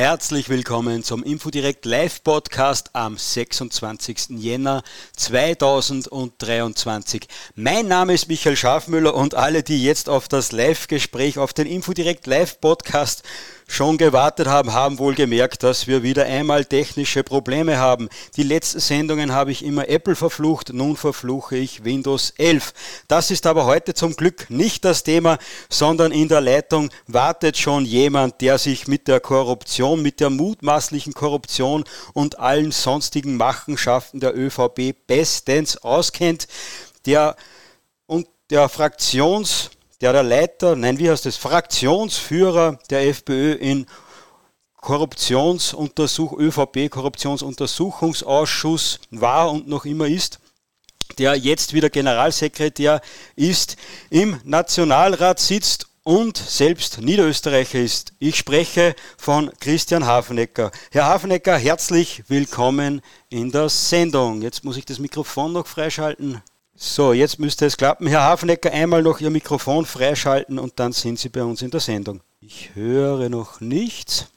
Herzlich willkommen zum Infodirect Live Podcast am 26. Jänner 2023. Mein Name ist Michael Schafmüller und alle, die jetzt auf das Live-Gespräch, auf den Infodirect Live Podcast schon gewartet haben, haben wohl gemerkt, dass wir wieder einmal technische Probleme haben. Die letzten Sendungen habe ich immer Apple verflucht, nun verfluche ich Windows 11. Das ist aber heute zum Glück nicht das Thema, sondern in der Leitung wartet schon jemand, der sich mit der Korruption, mit der mutmaßlichen Korruption und allen sonstigen Machenschaften der ÖVP bestens auskennt, der und der Fraktions der der Leiter, nein, wie heißt es, Fraktionsführer der FPÖ in Korruptionsuntersuch, ÖVP-Korruptionsuntersuchungsausschuss war und noch immer ist, der jetzt wieder Generalsekretär ist, im Nationalrat sitzt und selbst Niederösterreicher ist. Ich spreche von Christian Hafenecker. Herr Hafenecker, herzlich willkommen in der Sendung. Jetzt muss ich das Mikrofon noch freischalten. So, jetzt müsste es klappen. Herr Hafnecker, einmal noch Ihr Mikrofon freischalten und dann sind Sie bei uns in der Sendung. Ich höre noch nichts.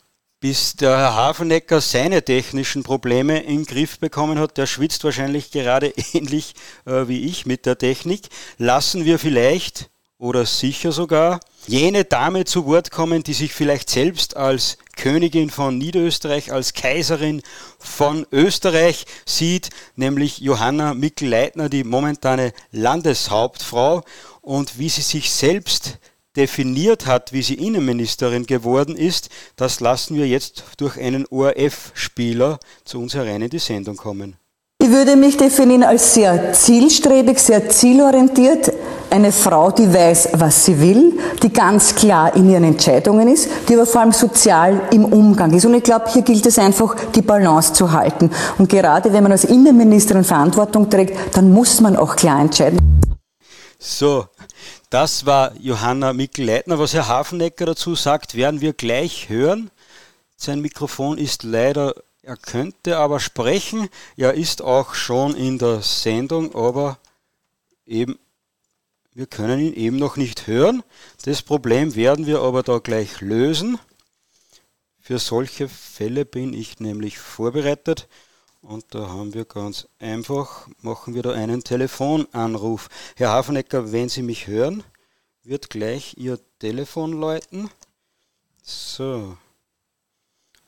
Bis der Herr Hafenecker seine technischen Probleme in den Griff bekommen hat, der schwitzt wahrscheinlich gerade ähnlich äh, wie ich mit der Technik, lassen wir vielleicht oder sicher sogar jene Dame zu Wort kommen, die sich vielleicht selbst als Königin von Niederösterreich, als Kaiserin von Österreich sieht, nämlich Johanna Mikl-Leitner, die momentane Landeshauptfrau und wie sie sich selbst definiert hat, wie sie Innenministerin geworden ist, das lassen wir jetzt durch einen ORF-Spieler zu uns herein in die Sendung kommen. Ich würde mich definieren als sehr zielstrebig, sehr zielorientiert. Eine Frau, die weiß, was sie will, die ganz klar in ihren Entscheidungen ist, die aber vor allem sozial im Umgang ist. Und ich glaube, hier gilt es einfach, die Balance zu halten. Und gerade wenn man als Innenministerin Verantwortung trägt, dann muss man auch klar entscheiden. So, das war Johanna Mikl-Leitner. Was Herr Hafenecker dazu sagt, werden wir gleich hören. Sein Mikrofon ist leider er könnte aber sprechen. Er ist auch schon in der Sendung, aber eben, wir können ihn eben noch nicht hören. Das Problem werden wir aber da gleich lösen. Für solche Fälle bin ich nämlich vorbereitet. Und da haben wir ganz einfach, machen wir da einen Telefonanruf. Herr Hafenecker, wenn Sie mich hören, wird gleich Ihr Telefon läuten. So.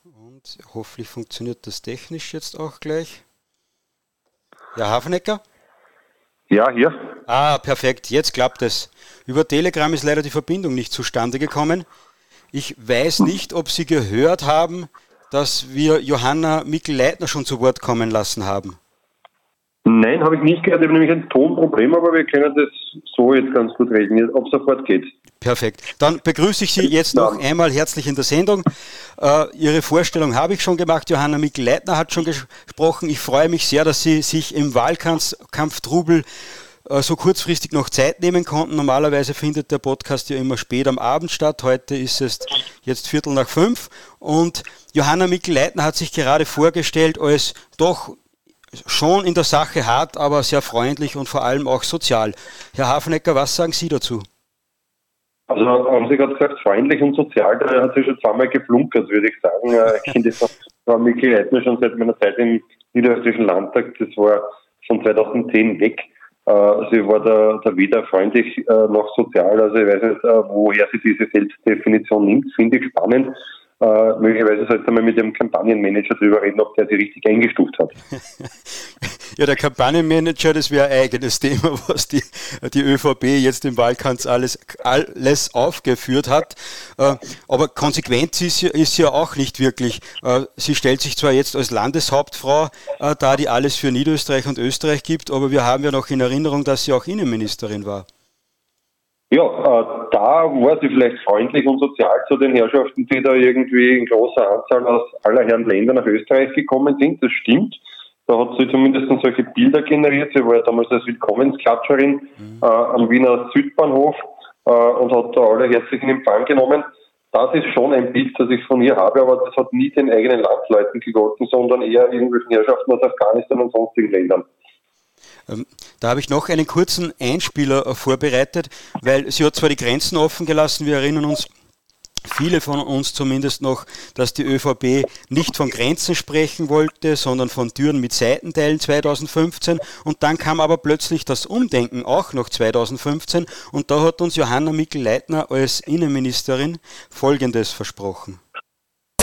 Und hoffentlich funktioniert das technisch jetzt auch gleich. Ja, Hafenecker? Ja, hier. Ah, perfekt. Jetzt klappt es. Über Telegram ist leider die Verbindung nicht zustande gekommen. Ich weiß nicht, ob Sie gehört haben, dass wir Johanna Mikl-Leitner schon zu Wort kommen lassen haben. Nein, habe ich nicht gehört. Ich habe nämlich ein Tonproblem, aber wir können das so jetzt ganz gut reden, ob sofort geht. Perfekt. Dann begrüße ich Sie jetzt noch einmal herzlich in der Sendung. Äh, Ihre Vorstellung habe ich schon gemacht. Johanna Mikl-Leitner hat schon gesprochen. Ich freue mich sehr, dass Sie sich im Wahlkampftrubel äh, so kurzfristig noch Zeit nehmen konnten. Normalerweise findet der Podcast ja immer spät am Abend statt. Heute ist es jetzt Viertel nach fünf. Und Johanna Mikl-Leitner hat sich gerade vorgestellt als doch schon in der Sache hart, aber sehr freundlich und vor allem auch sozial. Herr Hafenecker, was sagen Sie dazu? Also haben Sie gerade gesagt, freundlich und sozial, da hat sie schon zweimal geflunkert, würde ich sagen. Äh, ich kenne das Frau Miki Reitner schon seit meiner Zeit im Niederösterreichischen Landtag, das war von 2010 weg. Äh, sie war da, da weder freundlich äh, noch sozial, also ich weiß nicht, woher sie diese Selbstdefinition nimmt, finde ich spannend. Äh, möglicherweise sollte man mit dem Kampagnenmanager darüber reden, ob der sie richtig eingestuft hat. ja, der Kampagnenmanager, das wäre ein eigenes Thema, was die, die ÖVP jetzt im Wahlkampf alles, alles aufgeführt hat. Äh, aber Konsequenz ist, ist ja auch nicht wirklich. Äh, sie stellt sich zwar jetzt als Landeshauptfrau äh, da, die alles für Niederösterreich und Österreich gibt, aber wir haben ja noch in Erinnerung, dass sie auch Innenministerin war. Ja, äh, da war sie vielleicht freundlich und sozial zu den Herrschaften, die da irgendwie in großer Anzahl aus aller Herren Länder nach Österreich gekommen sind. Das stimmt. Da hat sie zumindest solche Bilder generiert. Sie war ja damals als Willkommensklatscherin mhm. äh, am Wiener Südbahnhof äh, und hat da alle herzlich in Empfang genommen. Das ist schon ein Bild, das ich von ihr habe, aber das hat nie den eigenen Landsleuten gegolten, sondern eher irgendwelchen Herrschaften aus Afghanistan und sonstigen Ländern. Ähm, da habe ich noch einen kurzen Einspieler vorbereitet, weil sie hat zwar die Grenzen offen gelassen, wir erinnern uns, viele von uns zumindest noch, dass die ÖVP nicht von Grenzen sprechen wollte, sondern von Türen mit Seitenteilen 2015. Und dann kam aber plötzlich das Umdenken auch noch 2015. Und da hat uns Johanna Mikl-Leitner als Innenministerin Folgendes versprochen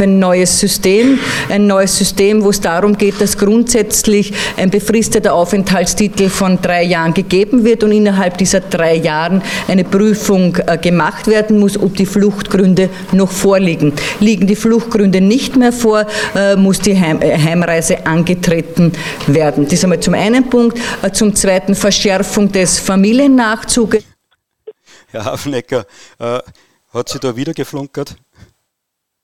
ein neues System, ein neues System, wo es darum geht, dass grundsätzlich ein befristeter Aufenthaltstitel von drei Jahren gegeben wird und innerhalb dieser drei Jahren eine Prüfung äh, gemacht werden muss, ob die Fluchtgründe noch vorliegen. Liegen die Fluchtgründe nicht mehr vor, äh, muss die äh, Heimreise angetreten werden. Das ist einmal zum einen Punkt. Zum zweiten Verschärfung des Familiennachzuges. Herr Hafnecker, hat sie da wieder geflunkert?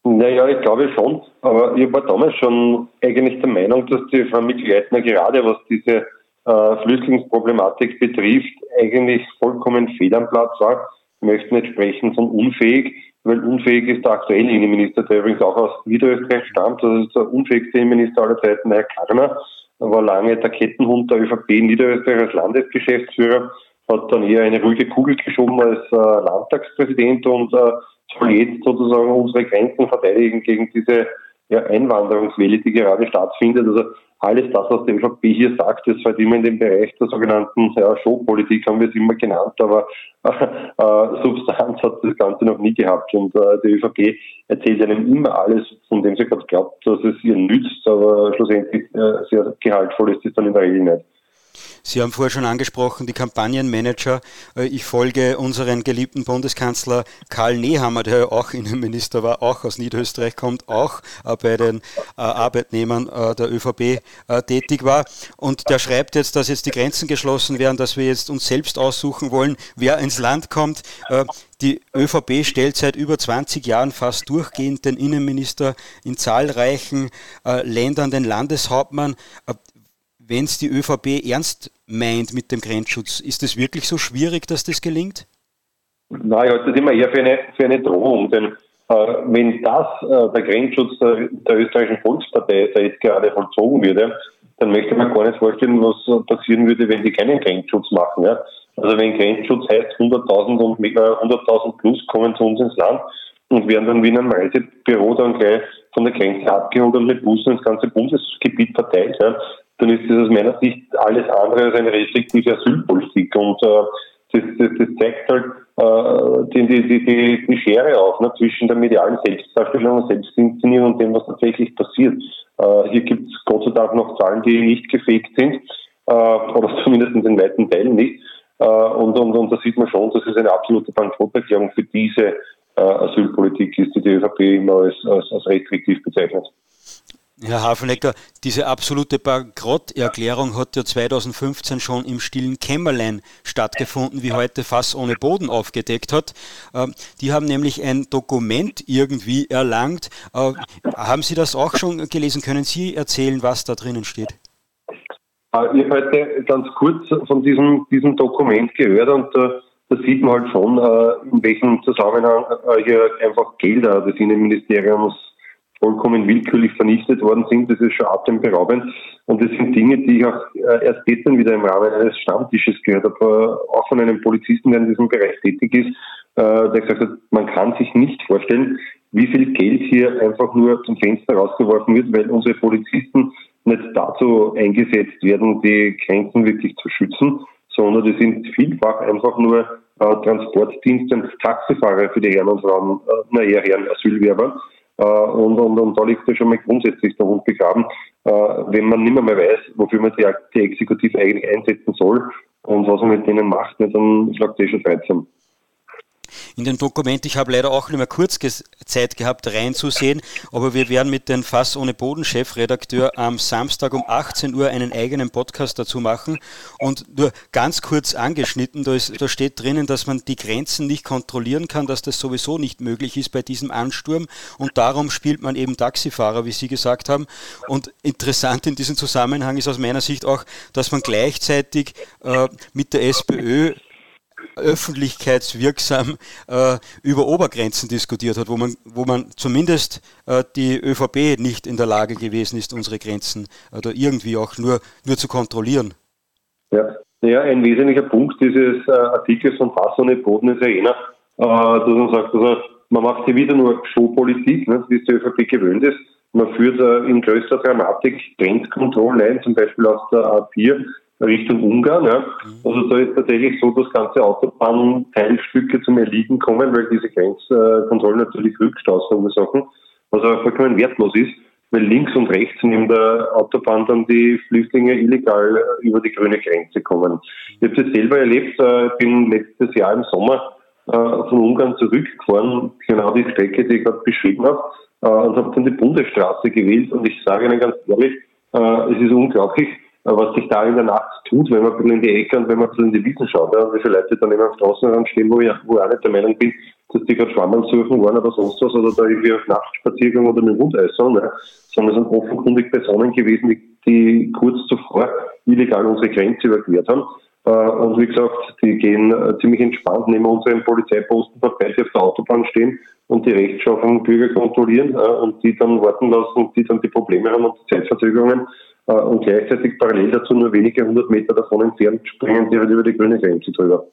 Naja, ich glaube schon. Aber ich war damals schon eigentlich der Meinung, dass die Frau Mikl-Leitner gerade was diese äh, Flüchtlingsproblematik betrifft, eigentlich vollkommen fehl am Platz war. Ich möchte nicht sprechen von unfähig, weil unfähig ist der aktuelle Innenminister, der übrigens auch aus Niederösterreich stammt. Das ist der unfähigste Innenminister aller Zeiten, Herr Karner. war lange der Kettenhund der ÖVP in Niederösterreich als Landesgeschäftsführer, hat dann eher eine ruhige Kugel geschoben als äh, Landtagspräsident und äh, soll jetzt sozusagen unsere Grenzen verteidigen gegen diese ja, Einwanderungswelle, die gerade stattfindet. Also alles das, was die ÖVP hier sagt, das fällt immer in den Bereich der sogenannten ja, Showpolitik, haben wir es immer genannt, aber äh, Substanz hat das Ganze noch nie gehabt. Und äh, die ÖVP erzählt einem immer alles, von dem sie gerade glaubt, dass es ihr nützt, aber schlussendlich äh, sehr gehaltvoll ist es dann in der Regel nicht. Sie haben vorher schon angesprochen, die Kampagnenmanager. Äh, ich folge unseren geliebten Bundeskanzler Karl Nehammer, der ja auch Innenminister war, auch aus Niederösterreich kommt, auch äh, bei den äh, Arbeitnehmern der ÖVP tätig war. Und der schreibt jetzt, dass jetzt die Grenzen geschlossen werden, dass wir jetzt uns selbst aussuchen wollen, wer ins Land kommt. Die ÖVP stellt seit über 20 Jahren fast durchgehend den Innenminister in zahlreichen Ländern, den Landeshauptmann wenn es die ÖVP ernst meint mit dem Grenzschutz, ist es wirklich so schwierig, dass das gelingt? Nein, ich halte das immer eher für eine, für eine Drohung, denn äh, wenn das äh, der Grenzschutz der, der, österreichischen Volkspartei, der jetzt gerade vollzogen würde, dann möchte man gar nicht vorstellen, was passieren würde, wenn die keinen Grenzschutz machen. Ja? Also wenn Grenzschutz heißt 100.000 und 100.000 plus kommen zu uns ins Land und werden dann wie in einem Reisebüro dann gleich von der Grenze abgeholt und mit Bussen ins ganze Bundesgebiet verteilt. Ja dann ist das aus meiner Sicht alles andere als eine restriktive Asylpolitik. Und äh, das, das, das zeigt halt äh, die, die, die, die Schere auf ne, zwischen der medialen Selbstdarstellung und Selbstinszenierung und dem, was tatsächlich passiert. Äh, hier gibt es Gott sei Dank noch Zahlen, die nicht gefegt sind, äh, oder zumindest in weiten Teilen nicht. Äh, und, und, und da sieht man schon, dass es eine absolute Bankrotterklärung für diese Asylpolitik ist, die ÖVP immer als, als, als restriktiv bezeichnet. Herr Hafenecker, diese absolute Bankrotterklärung hat ja 2015 schon im stillen Kämmerlein stattgefunden, wie heute Fass ohne Boden aufgedeckt hat. Ähm, die haben nämlich ein Dokument irgendwie erlangt. Äh, haben Sie das auch schon gelesen? Können Sie erzählen, was da drinnen steht? Äh, ich habe heute ganz kurz von diesem, diesem Dokument gehört und äh, da sieht man halt schon, in welchem Zusammenhang hier einfach Gelder des Innenministeriums vollkommen willkürlich vernichtet worden sind. Das ist schon atemberaubend. Und das sind Dinge, die ich auch äh, erst gestern wieder im Rahmen eines Stammtisches gehört habe, äh, auch von einem Polizisten, der in diesem Bereich tätig ist, äh, der gesagt hat, man kann sich nicht vorstellen, wie viel Geld hier einfach nur zum Fenster rausgeworfen wird, weil unsere Polizisten nicht dazu eingesetzt werden, die Grenzen wirklich zu schützen, sondern die sind vielfach einfach nur äh, Transportdienste und Taxifahrer für die Herren und Frauen, äh, naja, Herren Asylwerber. Äh, und, und, und da liegt ja schon mal grundsätzlich der Hund begraben, äh, wenn man nicht mehr, mehr weiß, wofür man die, die Exekutive eigentlich einsetzen soll und was man mit denen macht, dann schlagt eh schon 13 in dem Dokument. Ich habe leider auch nicht mehr kurz Zeit gehabt reinzusehen, aber wir werden mit dem Fass ohne Boden Chefredakteur am Samstag um 18 Uhr einen eigenen Podcast dazu machen und nur ganz kurz angeschnitten, da, ist, da steht drinnen, dass man die Grenzen nicht kontrollieren kann, dass das sowieso nicht möglich ist bei diesem Ansturm und darum spielt man eben Taxifahrer, wie Sie gesagt haben. Und interessant in diesem Zusammenhang ist aus meiner Sicht auch, dass man gleichzeitig äh, mit der SPÖ öffentlichkeitswirksam äh, über Obergrenzen diskutiert hat, wo man, wo man zumindest äh, die ÖVP nicht in der Lage gewesen ist, unsere Grenzen oder irgendwie auch nur, nur zu kontrollieren. Ja. ja, ein wesentlicher Punkt dieses äh, Artikels von Fass ohne Boden ist ja jener, äh, dass man sagt, also man macht hier wieder nur Showpolitik, ne, wie es die ÖVP gewöhnt ist. Man führt äh, in größter Dramatik Grenzkontrollen ein, zum Beispiel aus der A4 Richtung Ungarn. Ja. Also da ist tatsächlich so, dass ganze Autobahnteilstücke zum Erliegen kommen, weil diese Grenzkontrollen natürlich Rückstaus verursachen, was aber vollkommen wertlos ist, weil links und rechts neben der Autobahn dann die Flüchtlinge illegal über die grüne Grenze kommen. Ich habe das selber erlebt, äh, bin letztes Jahr im Sommer äh, von Ungarn zurückgefahren, genau die Strecke, die ich gerade beschrieben habe, äh, und habe dann die Bundesstraße gewählt und ich sage Ihnen ganz ehrlich, es ist unglaublich, was sich da in der Nacht tut, wenn man ein bisschen in die Ecke und wenn man ein bisschen in die Wiesen schaut. Ja, wie viele Leute dann immer am Straßenrand stehen, wo ich, wo ich auch nicht der Meinung bin, dass die gerade Schwammerl suchen waren oder sonst was oder da irgendwie auf Nachtspaziergang oder mit Hundeisern, ja, sondern es sind offenkundig Personen gewesen, die, die kurz zuvor illegal unsere Grenze überquert haben. Äh, und wie gesagt, die gehen äh, ziemlich entspannt neben unseren Polizeiposten vorbei, die auf der Autobahn stehen und die rechtschaffenen Bürger kontrollieren und die dann warten lassen, die dann die Probleme haben und die Zeitverzögerungen und gleichzeitig parallel dazu nur wenige hundert Meter davon entfernt springen die halt über die grüne Grenze drüber.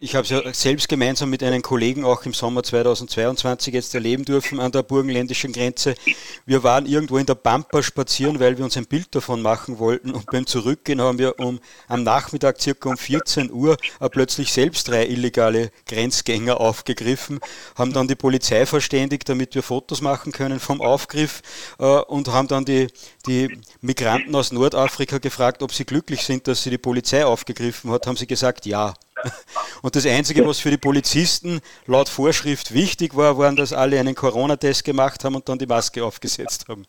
Ich habe es ja selbst gemeinsam mit einem Kollegen auch im Sommer 2022 jetzt erleben dürfen an der burgenländischen Grenze. Wir waren irgendwo in der Pampa spazieren, weil wir uns ein Bild davon machen wollten und beim Zurückgehen haben wir um, am Nachmittag circa um 14 Uhr plötzlich selbst drei illegale Grenzgänger aufgegriffen, haben dann die Polizei verständigt, damit wir Fotos machen können vom Aufgriff äh, und haben dann die, die Migranten aus Nordafrika gefragt, ob sie glücklich sind, dass sie die Polizei aufgegriffen hat, haben sie gesagt, ja. Und das Einzige, was für die Polizisten laut Vorschrift wichtig war, waren, dass alle einen Corona-Test gemacht haben und dann die Maske aufgesetzt haben.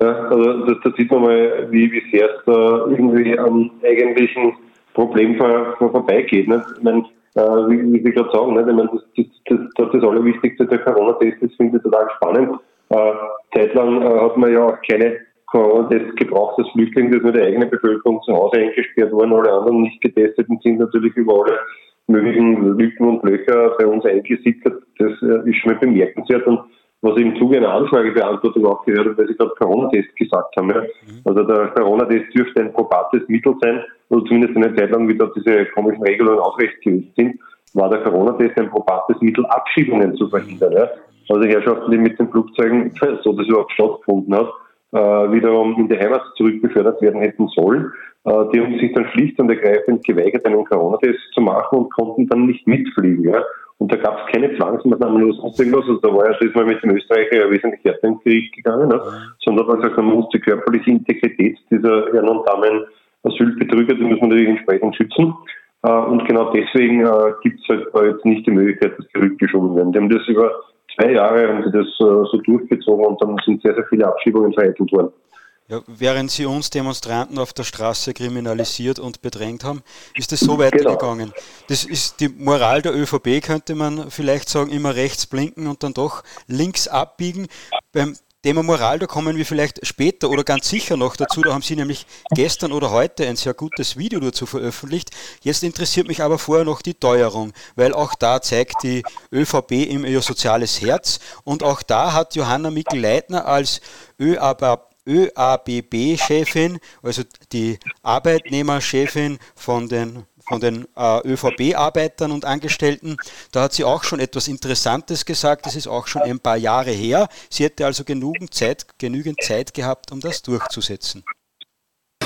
Ja, also das, da sieht man mal, wie, wie sehr es da irgendwie am eigentlichen Problem vor, vor vorbeigeht. Ne? Ich meine, äh, wie, wie Sie gerade sagen, ne? ich meine, das, das, das, das, das Allerwichtigste der Corona-Test ist, finde ich total spannend. Äh, zeitlang äh, hat man ja auch keine Corona-Test gebraucht als Flüchtling, dass nur die eigene Bevölkerung zu Hause eingesperrt worden, alle anderen nicht getesteten sind natürlich über alle möglichen Lücken und Löcher bei uns eingesickert. Das äh, ist schon mal bemerkenswert. Und was ich im Zuge einer Anfragebeantwortung auch gehört habe, weil Sie gerade Corona-Test gesagt haben. Ja. Mhm. Also der Corona-Test dürfte ein probates Mittel sein, oder zumindest eine Zeit lang, wie da diese komischen Regelungen aufrechtgewiesen sind, war der Corona-Test ein probates Mittel, Abschiebungen zu verhindern. Ja. Also Herrschaften, die mit den Flugzeugen, so das überhaupt stattgefunden hat, äh, wiederum in die Heimat zurückbefördert werden hätten sollen. Äh, die haben sich dann schlicht und ergreifend geweigert, einen Corona-Test zu machen und konnten dann nicht mitfliegen. Ja? Und da gab es keine Zwangsmaßnahmen oder sonst irgendwas. Also da war ja das mal mit dem Österreicher ja wesentlich härter ins Gericht gegangen, ne? sondern man gesagt, man muss die körperliche Integrität dieser Herren und Damen Asylbetrüger, die muss man natürlich entsprechend schützen. Äh, und genau deswegen äh, gibt es halt jetzt nicht die Möglichkeit, dass die rückgeschoben werden. Die haben das über zwei Jahre haben sie das äh, so durchgezogen und dann sind sehr, sehr viele Abschiebungen vereitelt worden. Ja, während Sie uns Demonstranten auf der Straße kriminalisiert und bedrängt haben, ist es so weitergegangen. Genau. Das ist die Moral der ÖVP, könnte man vielleicht sagen, immer rechts blinken und dann doch links abbiegen. Beim Thema Moral, da kommen wir vielleicht später oder ganz sicher noch dazu. Da haben Sie nämlich gestern oder heute ein sehr gutes Video dazu veröffentlicht. Jetzt interessiert mich aber vorher noch die Teuerung, weil auch da zeigt die ÖVP im ihr soziales Herz und auch da hat Johanna Mikl-Leitner als ÖAB ÖABB-Chefin, also die Arbeitnehmerchefin von den von den äh, ÖVP-Arbeitern und Angestellten. Da hat sie auch schon etwas Interessantes gesagt. Das ist auch schon ein paar Jahre her. Sie hätte also genügend Zeit, genügend Zeit gehabt, um das durchzusetzen.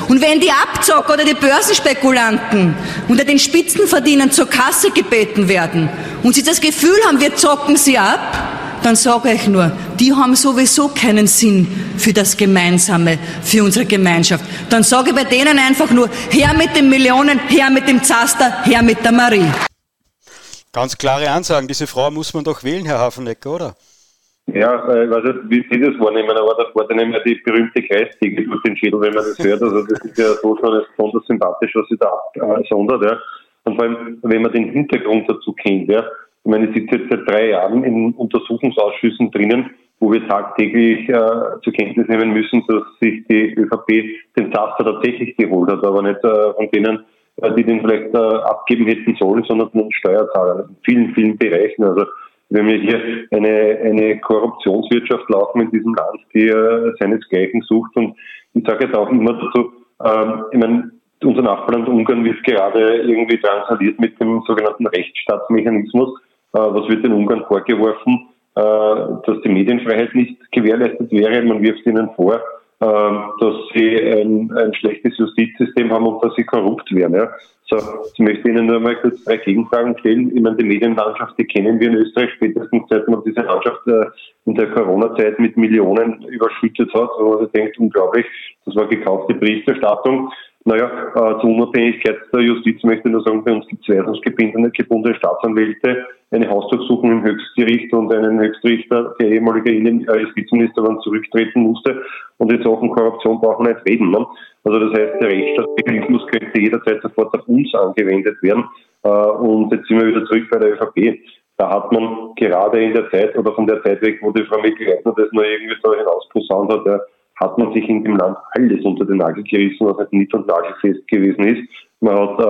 Und wenn die Abzocker oder die Börsenspekulanten unter den Spitzenverdienern zur Kasse gebeten werden und sie das Gefühl haben, wir zocken sie ab, dann sage ich nur, die haben sowieso keinen Sinn für das Gemeinsame, für unsere Gemeinschaft. Dann sage ich bei denen einfach nur, her mit den Millionen, her mit dem Zaster, her mit der Marie. Ganz klare Ansagen. Diese Frau muss man doch wählen, Herr Hafenecker, oder? Ja, äh, ich weiß nicht, wie Sie das wahrnehmen, aber da fährt einem ja die berühmte Kreissäge durch den Schädel, wenn man das hört. Also das ist ja so schon besonders sympathisch, was sie da absondert. Ja. Und vor allem, wenn man den Hintergrund dazu kennt, ja, ich meine, ich sitze jetzt seit drei Jahren in Untersuchungsausschüssen drinnen, wo wir tagtäglich äh, zur Kenntnis nehmen müssen, dass sich die ÖVP den Taster tatsächlich geholt hat, aber nicht äh, von denen, äh, die den vielleicht äh, abgeben hätten sollen, sondern von den Steuerzahlern in vielen, vielen Bereichen. Also wir haben ja hier eine, eine Korruptionswirtschaft laufen in diesem Land, die äh, seinesgleichen sucht. Und ich sage jetzt auch immer dazu, ähm, ich meine, unser Nachbarland Ungarn wird gerade irgendwie transaliert mit dem sogenannten Rechtsstaatsmechanismus was wird den Ungarn vorgeworfen? dass die Medienfreiheit nicht gewährleistet wäre. Man wirft ihnen vor, dass sie ein, ein schlechtes Justizsystem haben und dass sie korrupt wären. Ja. So, ich möchte Ihnen nur mal kurz drei Gegenfragen stellen. Ich meine, die Medienlandschaft, die kennen wir in Österreich spätestens seit man diese Landschaft äh, in der Corona-Zeit mit Millionen überschüttet hat, wo man sich denkt, unglaublich, das war gekaufte Berichterstattung. Naja, äh, zur Unabhängigkeit der Justiz möchte ich nur sagen, bei uns gibt es weisungsgebundene gebundene Staatsanwälte, eine Hausdurchsuchung im Höchstgericht und einen Höchstrichter, der ehemalige äh, Justizminister dann zurücktreten musste. Und in Sachen Korruption brauchen wir nicht reden. Ne? Also das heißt, der Rechtsstaatsmechanismus könnte jederzeit sofort auf uns angewendet werden. Äh, und jetzt sind wir wieder zurück bei der ÖVP. Da hat man gerade in der Zeit oder von der Zeit weg, wo die Frau Mikl-Leitner das noch irgendwie so hinausposaunt hat, ja, hat man sich in dem Land alles unter den Nagel gerissen, was halt nicht und nagelfest gewesen ist. Man hat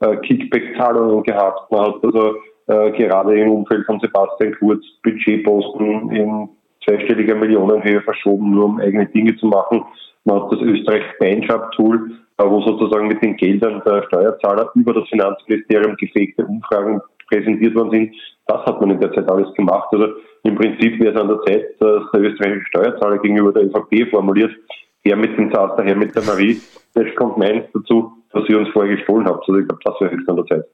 äh, äh, Kickback-Zahlungen gehabt, man hat also äh, gerade im Umfeld von Sebastian Kurz Budgetposten in zweistelliger Millionenhöhe verschoben, nur um eigene Dinge zu machen. Man hat das Österreich Beinschab-Tool, äh, wo sozusagen mit den Geldern der Steuerzahler über das Finanzministerium gefegte Umfragen präsentiert worden sind. Das hat man in der Zeit alles gemacht. Also im Prinzip wäre es an der Zeit, dass der österreichische Steuerzahler gegenüber der ÖVP formuliert, her mit dem Zaster, her mit der Marie, das kommt meins dazu, was ihr uns vorher gestohlen habt. Also ich glaube, das wäre höchst an der Zeit.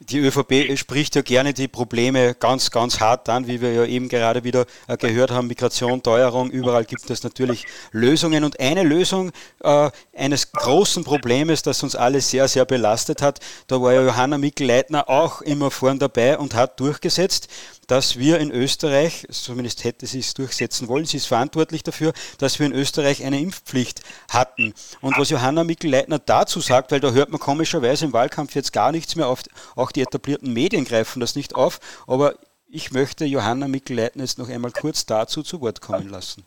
Die ÖVP spricht ja gerne die Probleme ganz, ganz hart an, wie wir ja eben gerade wieder äh, gehört haben. Migration, Teuerung, überall gibt es natürlich Lösungen. Und eine Lösung äh, eines großen Problems, das uns alle sehr, sehr belastet hat, da war ja Johanna Mikl-Leitner auch immer vorn dabei und hat durchgesetzt dass wir in Österreich, zumindest hätte sie es durchsetzen wollen, sie ist verantwortlich dafür, dass wir in Österreich eine Impfpflicht hatten. Und was Johanna Mikl-Leitner dazu sagt, weil da hört man komischerweise im Wahlkampf jetzt gar nichts mehr auf, auch die etablierten Medien greifen das nicht auf, aber ich möchte Johanna Mikl-Leitner jetzt noch einmal kurz dazu zu Wort kommen lassen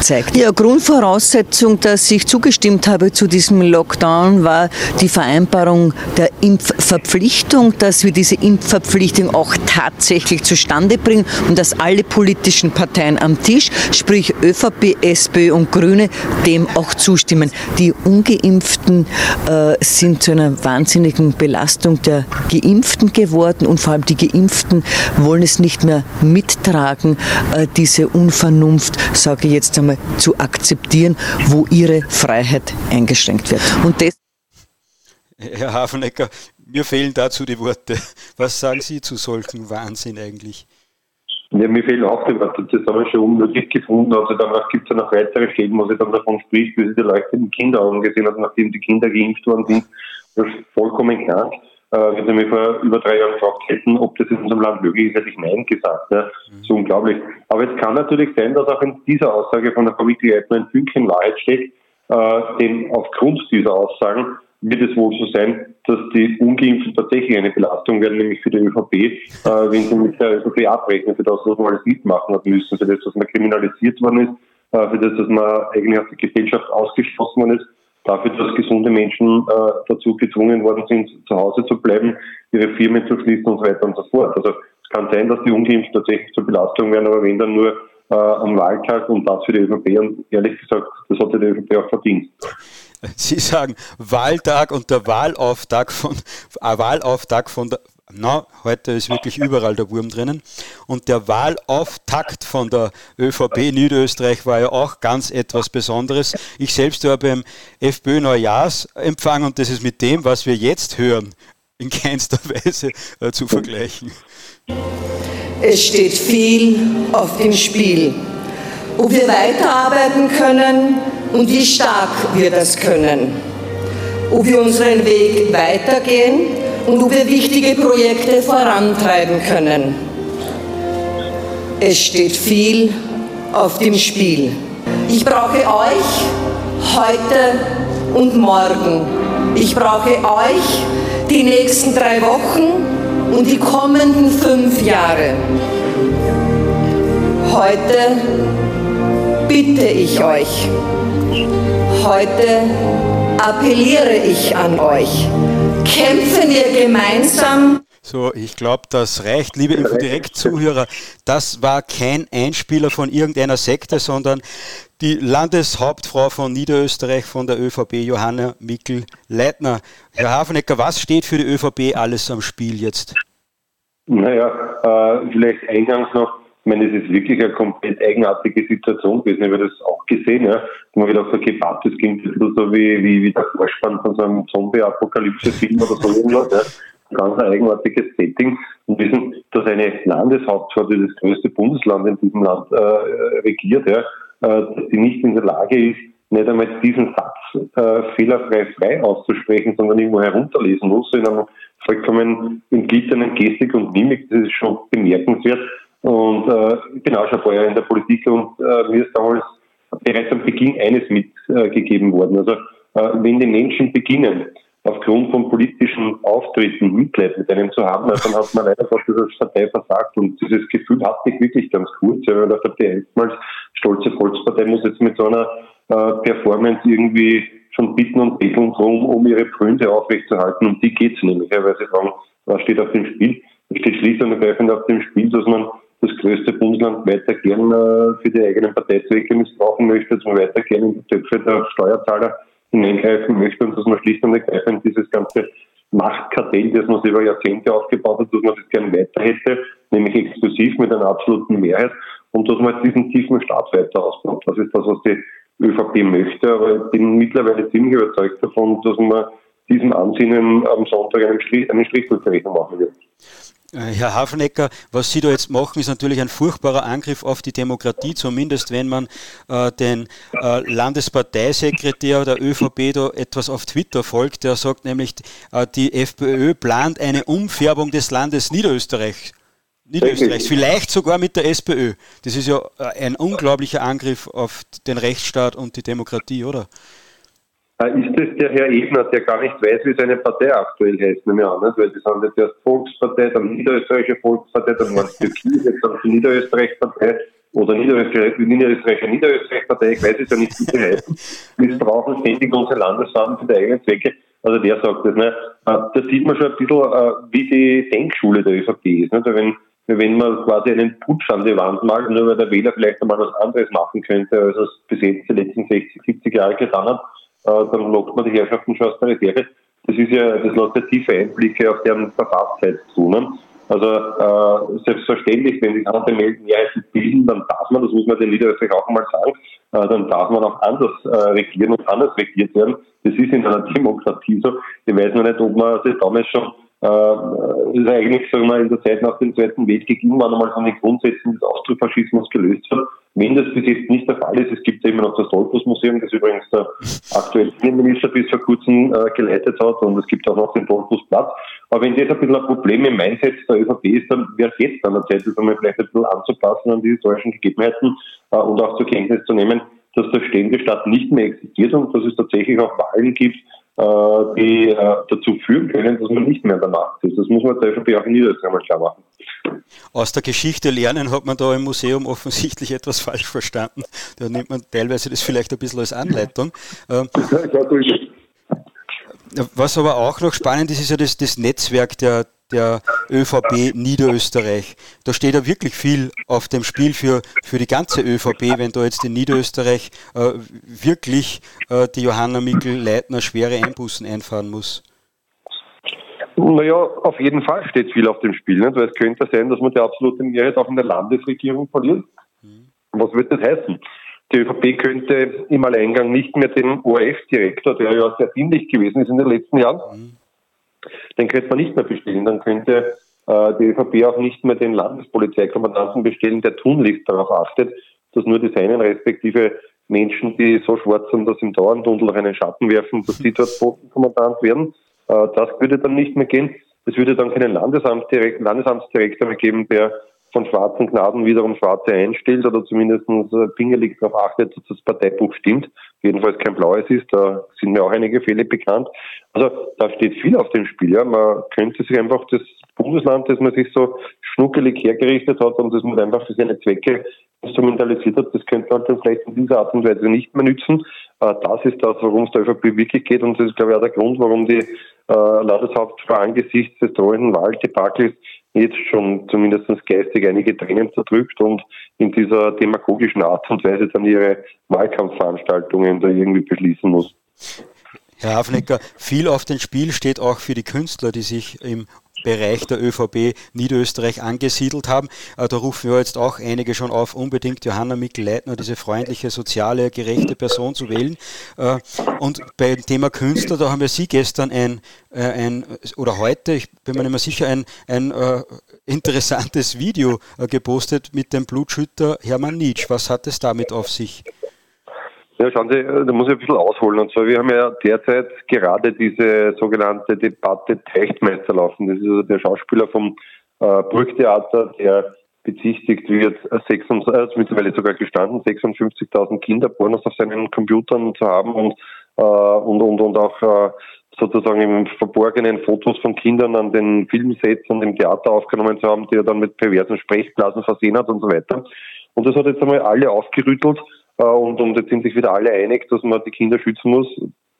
zeigt. Ja, Grundvoraussetzung, dass ich zugestimmt habe zu diesem Lockdown, war die Vereinbarung der Impfverpflichtung, dass wir diese Impfverpflichtung auch tatsächlich zustande bringen und dass alle politischen Parteien am Tisch, sprich ÖVP, SPÖ und Grüne, dem auch zustimmen. Die Ungeimpften äh, sind zu einer wahnsinnigen Belastung der Geimpften geworden und vor allem die Geimpften wollen es nicht mehr mittragen, äh, diese Unvernunft, sage ich jetzt einmal, zu akzeptieren, wo ihre Freiheit eingeschränkt wird. Und das Herr Hafenecker, mir fehlen dazu die Worte. Was sagen Sie zu solchen Wahnsinn eigentlich? Ja, mir fehlen auch die Worte. Das haben wir schon unmöglich gefunden. Also danach gibt es ja noch weitere Schäden, wo sie dann davon spricht, wie sie die leuchtenden Kinder angesehen hat, nachdem die Kinder geimpft worden sind. Das ist vollkommen krank wenn Sie mich vor über drei Jahren gefragt hätten, ob das in unserem Land möglich ist, hätte ich Nein gesagt. Ja. Mhm. So unglaublich. Aber es kann natürlich sein, dass auch in dieser Aussage von der Frau Wickleitner ein Fünkchen Wahrheit steckt, äh, denn aufgrund dieser Aussagen wird es wohl so sein, dass die Ungeimpften tatsächlich eine Belastung werden, nämlich für die ÖVP, äh, wenn sie mit der ÖVP abrechnen, für das, was man alles mitmachen hat müssen, für das, was man kriminalisiert worden ist, äh, für das, was man eigentlich aus der Gesellschaft ausgeschlossen worden ist dafür, dass gesunde Menschen äh, dazu gezwungen worden sind, zu Hause zu bleiben, ihre Firmen zu schließen und so weiter und so fort. Also es kann sein, dass die Ungeimpften tatsächlich zur Belastung werden, aber wenn dann nur äh, am Wahltag und das für die ÖVP und ehrlich gesagt, das hat die ÖVP auch verdient. Sie sagen Wahltag und der Wahlauftakt von, äh, Wahlauftakt von der, na, heute ist wirklich überall der Wurm drinnen. Und der Wahlauftakt von der ÖVP Niederösterreich war ja auch ganz etwas Besonderes. Ich selbst war beim FPÖ Neujahrsempfang und das ist mit dem, was wir jetzt hören, in keinster Weise äh, zu vergleichen. Es steht viel auf dem Spiel. Ob wir weiterarbeiten können und wie stark wir das können. Ob wir unseren Weg weitergehen und ob wir wichtige Projekte vorantreiben können. Es steht viel auf dem Spiel. Ich brauche euch heute und morgen. Ich brauche euch die nächsten drei Wochen und die kommenden fünf Jahre. Heute bitte ich euch. Heute appelliere ich an euch. Kämpfen wir gemeinsam. So, ich glaube, das reicht. Liebe Infodirekt-Zuhörer, das war kein Einspieler von irgendeiner Sekte, sondern die Landeshauptfrau von Niederösterreich von der ÖVP, Johanna Mikl-Leitner. Herr Hafenecker, was steht für die ÖVP alles am Spiel jetzt? Naja, äh, vielleicht eingangs noch, ich meine, es ist wirklich eine komplett eigenartige Situation gewesen. Ich habe das auch gesehen, ja. Und man wieder so gebaut, das klingt ein bisschen so wie, wie, wie der Vorspann von so einem Zombie-Apokalypse-Film oder so irgendwas, ja. Ein ganz eigenartiges Setting und wissen, dass eine Landeshauptstadt, die das größte Bundesland in diesem Land äh, regiert, ja, äh, dass die nicht in der Lage ist, nicht einmal diesen Satz äh, fehlerfrei frei auszusprechen, sondern irgendwo herunterlesen muss, in einem vollkommen entgliedernen Gestik und Mimik. Das ist schon bemerkenswert. Und äh, ich bin auch schon vorher in der Politik und äh, mir ist damals bereits am Beginn eines mitgegeben worden. Also äh, wenn die Menschen beginnen, aufgrund von politischen Auftritten Mitleid mit einem zu haben, dann hat man leider Gottes als Partei versagt. Und dieses Gefühl hatte ich wirklich ganz kurz, weil ich dachte, die erstmals stolze Volkspartei muss jetzt mit so einer äh, Performance irgendwie schon bitten und betteln drum, um ihre Freunde aufrechtzuerhalten. Um die geht es nämlich, ja, weil sie sagen, was steht auf dem Spiel? Es steht schlicht und ergreifend auf dem Spiel, dass man das größte Bundesland weiter gern äh, für die eigenen Parteizwecke missbrauchen möchte, dass man weiter gern in die Töpfe der Steuerzahler hineingreifen möchte und dass man schlicht und ergreifend dieses ganze Machtkartell, das man sich über Jahrzehnte aufgebaut hat, dass man das gerne weiter hätte, nämlich exklusiv mit einer absoluten Mehrheit und dass man diesen tiefen Staat weiter ausbaut. Das ist das, was die ÖVP möchte, aber ich bin mittlerweile ziemlich überzeugt davon, dass man diesem Ansinnen am Sonntag einen Strich, einen Strich durch die Rechnung machen wird. Äh, Herr Hafenecker, was Sie da jetzt machen, ist natürlich ein furchtbarer Angriff auf die Demokratie, zumindest wenn man äh, den äh, Landesparteisekretär der ÖVP da etwas auf Twitter folgt. Der sagt nämlich, äh, die FPÖ plant eine Umfärbung des Landes Niederösterreich. Niederösterreichs, vielleicht sogar mit der SPÖ. Das ist ja äh, ein unglaublicher Angriff auf den Rechtsstaat und die Demokratie, oder? Äh, ist das der Herr Ebner, der gar nicht weiß, wie seine Partei aktuell heißt, nehme ich an, nicht? weil die sind jetzt erst Volkspartei, dann Niederösterreichische Volkspartei, dann war es Türkei, jetzt dann die Niederösterreichspartei oder Niederösterreich, Niederösterreicher Niederösterreichpartei, ich weiß es ja nicht, wie sie heißen, missbrauchen ständig unsere Landesfarben für die eigenen Zwecke. Also der sagt das. Ne? Äh, da sieht man schon ein bisschen, äh, wie die Denkschule der ÖVP ist. Nicht? Wenn, wenn man quasi einen Putsch an die Wand malt, nur weil der Wähler vielleicht einmal was anderes machen könnte, als es bis jetzt die letzten 60, 70 Jahre getan hat, dann lockt man die Herrschaften schon aus der Reserve. Das ist ja, das lässt ja tiefe Einblicke auf deren Verfasstheit zu. Ne? Also äh, selbstverständlich, wenn sich andere Mehrheiten bilden, dann darf man, das muss man den Niederösterreich auch mal sagen, äh, dann darf man auch anders äh, regieren und anders regiert werden. Das ist in einer Demokratie so. Ich weiß noch nicht, ob man das damals schon äh, ist eigentlich, sagen wir, in der Zeit nach dem Zweiten Weltkrieg irgendwann einmal von den Grundsätzen des Austrofaschismus gelöst hat. Wenn das bis jetzt nicht der Fall ist, es gibt ja immer noch das Dolphus-Museum, das übrigens der aktuelle Innenminister bis vor kurzem äh, geleitet hat, und es gibt auch noch den Dolphus-Platz. Aber wenn das ein bisschen ein Problem im Mindset der ÖVP ist, dann wäre es jetzt an der Zeit, das einmal vielleicht ein bisschen anzupassen an die historischen Gegebenheiten äh, und auch zur Kenntnis zu nehmen, dass der Ständestaat nicht mehr existiert und dass es tatsächlich auch Wahlen gibt, äh, die äh, dazu führen können, dass man nicht mehr in der Macht ist. Das muss man der ÖVP auch in Niederösterreich mal klar machen. Aus der Geschichte lernen hat man da im Museum offensichtlich etwas falsch verstanden. Da nimmt man teilweise das vielleicht ein bisschen als Anleitung. Ähm, was aber auch noch spannend ist, ist ja das, das Netzwerk der, der ÖVP Niederösterreich. Da steht ja wirklich viel auf dem Spiel für, für die ganze ÖVP, wenn da jetzt in Niederösterreich äh, wirklich äh, die Johanna Mikl-Leitner schwere Einbußen einfahren muss. Naja, auf jeden Fall steht viel auf dem Spiel, nicht? weil es könnte sein, dass man die absolute Mehrheit auch in der Landesregierung verliert. Mhm. Was wird das heißen? Die ÖVP könnte im Alleingang nicht mehr den ORF-Direktor, der ja sehr dienlich gewesen ist in den letzten Jahren, mhm den könnte man nicht mehr bestellen. Dann könnte äh, die ÖVP auch nicht mehr den Landespolizeikommandanten bestellen, der tunlichst darauf achtet, dass nur die seinen respektive Menschen, die so schwarz sind, dass im Dauerndundel einen Schatten werfen, dass sie dort Botenkommandant werden. Äh, das würde dann nicht mehr gehen. Es würde dann keinen Landesamtsdirektor, Landesamtsdirektor mehr geben, der von schwarzen Gnaden wiederum Schwarze einstellt oder zumindest äh, pingelig darauf achtet, dass das Parteibuch stimmt. Jedenfalls kein blaues ist, da sind mir auch einige Fälle bekannt. Also da steht viel auf dem Spiel. Ja. Man könnte sich einfach das Bundesland, das man sich so schnuckelig hergerichtet hat und das man einfach für seine Zwecke instrumentalisiert hat, das könnte man dann vielleicht in dieser Art und Weise nicht mehr nützen. Äh, das ist das, worum es der ÖVP wirklich geht und das ist, glaube ich, auch der Grund, warum die äh, Landeshauptfrau angesichts des drohenden Wahldebakels jetzt schon zumindest geistig einige Tränen zerdrückt und in dieser demagogischen Art und Weise dann ihre Wahlkampfveranstaltungen da irgendwie beschließen muss. Herr Hafnecker, viel auf dem Spiel steht auch für die Künstler, die sich im Bereich der ÖVP Niederösterreich angesiedelt haben. Äh, da rufen wir jetzt auch einige schon auf, unbedingt Johanna Mikl-Leitner, diese freundliche, soziale, gerechte Person zu wählen. Äh, und beim Thema Künstler, da haben wir Sie gestern ein, äh, ein oder heute, ich bin mir nicht mehr sicher, ein, ein interessantes Video gepostet mit dem Blutschütter Hermann Nietzsche. Was hat es damit auf sich? Ja, schauen Sie, da muss ich ein bisschen ausholen. Und zwar, wir haben ja derzeit gerade diese sogenannte Debatte Teichtmeister laufen. Das ist also der Schauspieler vom äh, Burgtheater, der bezichtigt wird, 56, äh, mittlerweile sogar gestanden, 56.000 Kinderpornos auf seinen Computern zu haben und, äh, und, und, und auch äh, sozusagen im Verborgenen Fotos von Kindern an den Filmsets und im Theater aufgenommen zu haben, die er dann mit perversen Sprechblasen versehen hat und so weiter. Und das hat jetzt einmal alle aufgerüttelt äh, und, und jetzt sind sich wieder alle einig, dass man die Kinder schützen muss.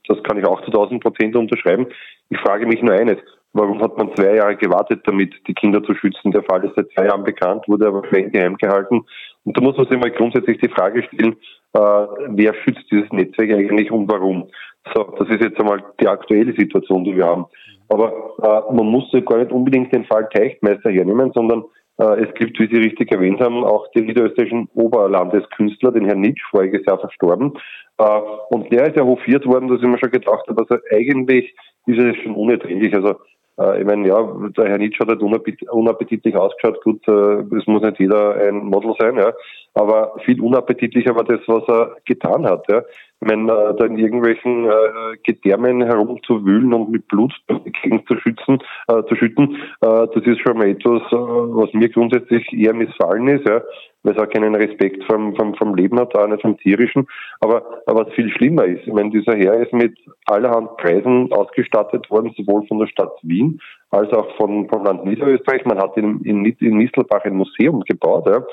Das kann ich auch zu 1000 Prozent unterschreiben. Ich frage mich nur eines. Warum hat man zwei Jahre gewartet, damit die Kinder zu schützen? Der Fall ist seit zwei Jahren bekannt, wurde aber streng geheim gehalten. Und da muss man sich mal grundsätzlich die Frage stellen, äh, wer schützt dieses Netzwerk eigentlich und warum? So, das ist jetzt einmal die aktuelle Situation, die wir haben. Aber äh, man muss gar nicht unbedingt den Fall Teichtmeister hernehmen, sondern äh, es gibt, wie Sie richtig erwähnt haben, auch den niederösterreichischen Oberlandeskünstler, den Herrn Nitsch, voriges Jahr verstorben. Äh, und der ist ja hofiert worden, dass ich mir schon gedacht habe, also eigentlich ist es schon unerträglich. Also äh, ich meine, ja, der Herr Nitsch hat halt unappetitlich ausgeschaut. Gut, es muss nicht jeder ein Model sein, ja. Aber viel unappetitlicher war das, was er getan hat, ja. Ich meine, da in irgendwelchen äh, Gedärmen herumzuwühlen und mit Blut dagegen zu schützen, äh, zu schütten, äh, das ist schon mal etwas, äh, was mir grundsätzlich eher missfallen ist, ja, weil es auch keinen Respekt vom, vom, vom Leben hat, auch nicht vom tierischen. Aber, aber was viel schlimmer ist, ich meine, dieser Herr ist mit allerhand Preisen ausgestattet worden, sowohl von der Stadt Wien als auch von, vom Land Niederösterreich. Man hat in, in, in Nistelbach ein Museum gebaut, ja.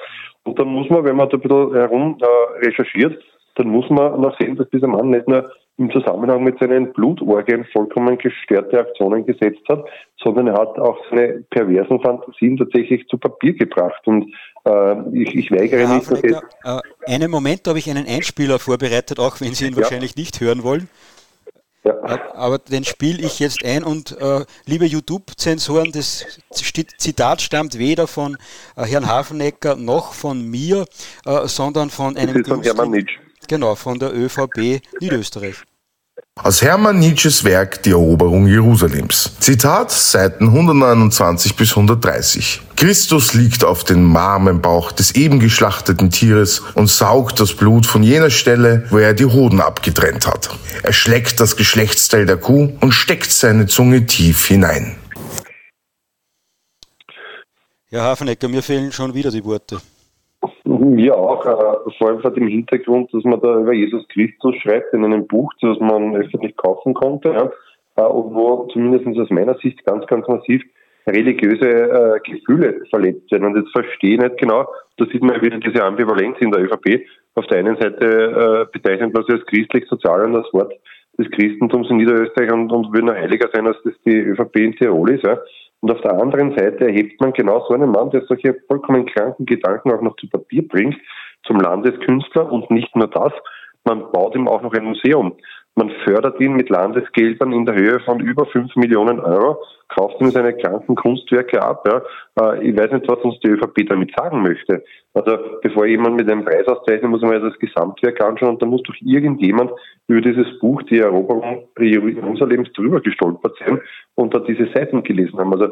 Und dann muss man, wenn man da ein bisschen herum äh, recherchiert, dann muss man noch sehen, dass dieser Mann nicht nur im Zusammenhang mit seinen Blutorgien vollkommen gestörte Aktionen gesetzt hat, sondern er hat auch seine perversen Fantasien tatsächlich zu Papier gebracht. Und äh, ich, ich weigere ja, nicht. Dass äh, einen Moment, da habe ich einen Einspieler vorbereitet, auch wenn Sie ihn ja. wahrscheinlich nicht hören wollen. Ja. Aber den spiele ich jetzt ein und äh, liebe YouTube-Zensoren, das Zitat stammt weder von äh, Herrn Hafenecker noch von mir, äh, sondern von einem. Das ist von Hermann Nitsch. Genau, von der ÖVP Niederösterreich. Aus Hermann Nietzsches Werk Die Eroberung Jerusalems. Zitat, Seiten 129 bis 130. Christus liegt auf dem Marmenbauch des eben geschlachteten Tieres und saugt das Blut von jener Stelle, wo er die Hoden abgetrennt hat. Er schlägt das Geschlechtsteil der Kuh und steckt seine Zunge tief hinein. Ja, Hafenecker, mir fehlen schon wieder die Worte. Mir auch, äh, vor allem vor dem Hintergrund, dass man da über Jesus Christus schreibt in einem Buch, das man öffentlich kaufen konnte, ja, äh, und wo zumindest aus meiner Sicht ganz, ganz massiv religiöse äh, Gefühle verletzt werden. Und jetzt verstehe ich nicht genau, da sieht man wieder diese Ambivalenz in der ÖVP. Auf der einen Seite bezeichnet man sie als christlich-sozial und das Wort des Christentums in Niederösterreich und, und würde noch heiliger sein, als das die ÖVP in Tirol ist. Ja. Und auf der anderen Seite erhebt man genau so einen Mann, der solche vollkommen kranken Gedanken auch noch zu Papier bringt, zum Landeskünstler und nicht nur das, man baut ihm auch noch ein Museum. Man fördert ihn mit Landesgeldern in der Höhe von über 5 Millionen Euro, kauft ihm seine kranken Kunstwerke ab. Ja. Äh, ich weiß nicht, was uns die ÖVP damit sagen möchte. Also bevor jemand mit einem Preis auszeichnet, muss man ja das Gesamtwerk anschauen und da muss doch irgendjemand über dieses Buch, die Eroberung Jerusalems, drüber gestolpert sein und da diese Seiten gelesen haben. Also äh,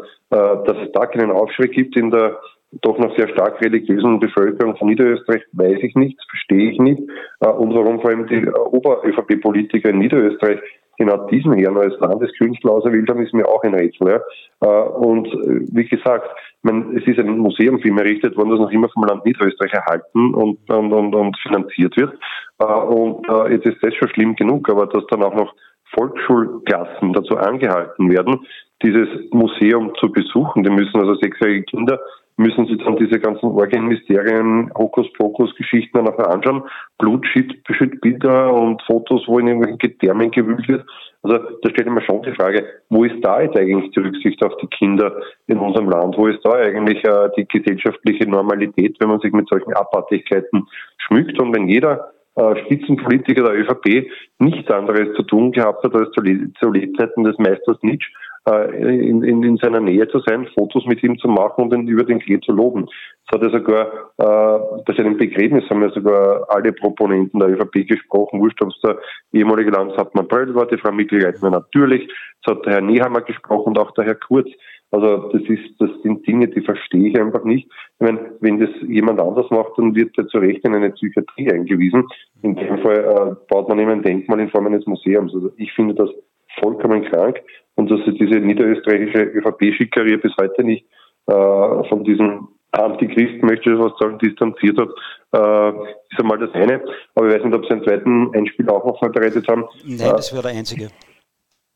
dass es da keinen Aufschrei gibt in der doch noch sehr stark religiösen Bevölkerung von Niederösterreich weiß ich nicht, verstehe ich nicht. Äh, und warum vor allem die Ober-ÖVP-Politiker in Niederösterreich genau diesen Herrn als Landeskünstler auserwählt haben, ist mir auch ein Rätsel. Ja. Äh, und äh, wie gesagt, es ist ein Museumfilm errichtet worden, das noch immer vom Land Niederösterreich erhalten und, und, und, und finanziert wird. Und jetzt ist das schon schlimm genug, aber dass dann auch noch Volksschulklassen dazu angehalten werden, dieses Museum zu besuchen. Die müssen also sechsjährige Kinder müssen sich dann diese ganzen Orgien-Mysterien, Hokuspokus-Geschichten dann nachher anschauen. Blutschüttbilder und Fotos, wo in irgendwelchen Gedärmen gewühlt wird. Also da stellt immer schon die Frage, wo ist da jetzt eigentlich die Rücksicht auf die Kinder in unserem Land? Wo ist da eigentlich äh, die gesellschaftliche Normalität, wenn man sich mit solchen Abartigkeiten schmückt? Und wenn jeder äh, Spitzenpolitiker der ÖVP nichts anderes zu tun gehabt hat, als zu, Le zu Lebzeiten des Meisters Nietzsche in, in, in seiner Nähe zu sein, Fotos mit ihm zu machen und ihn über den Klee zu loben. Es hat ja sogar, äh, bei seinem Begräbnis haben ja sogar alle Proponenten der ÖVP gesprochen, wurscht, ob es der ehemalige Landeshauptmann Bröll war, die Frau Mikl-Leitner natürlich, es hat der Herr Nehammer gesprochen und auch der Herr Kurz. Also das ist, das sind Dinge, die verstehe ich einfach nicht. Ich meine, wenn das jemand anders macht, dann wird er zu Recht in eine Psychiatrie eingewiesen. In dem Fall äh, baut man ihm ein Denkmal in Form eines Museums. Also ich finde das vollkommen krank und dass sich diese niederösterreichische ÖVP-Schickerie bis heute nicht äh, von diesem Antichristen, möchte ich was sagen, distanziert hat, äh, ist einmal das eine. Aber ich weiß nicht, ob Sie einen zweiten Einspieler auch noch vorbereitet haben. Nein, das wäre der einzige.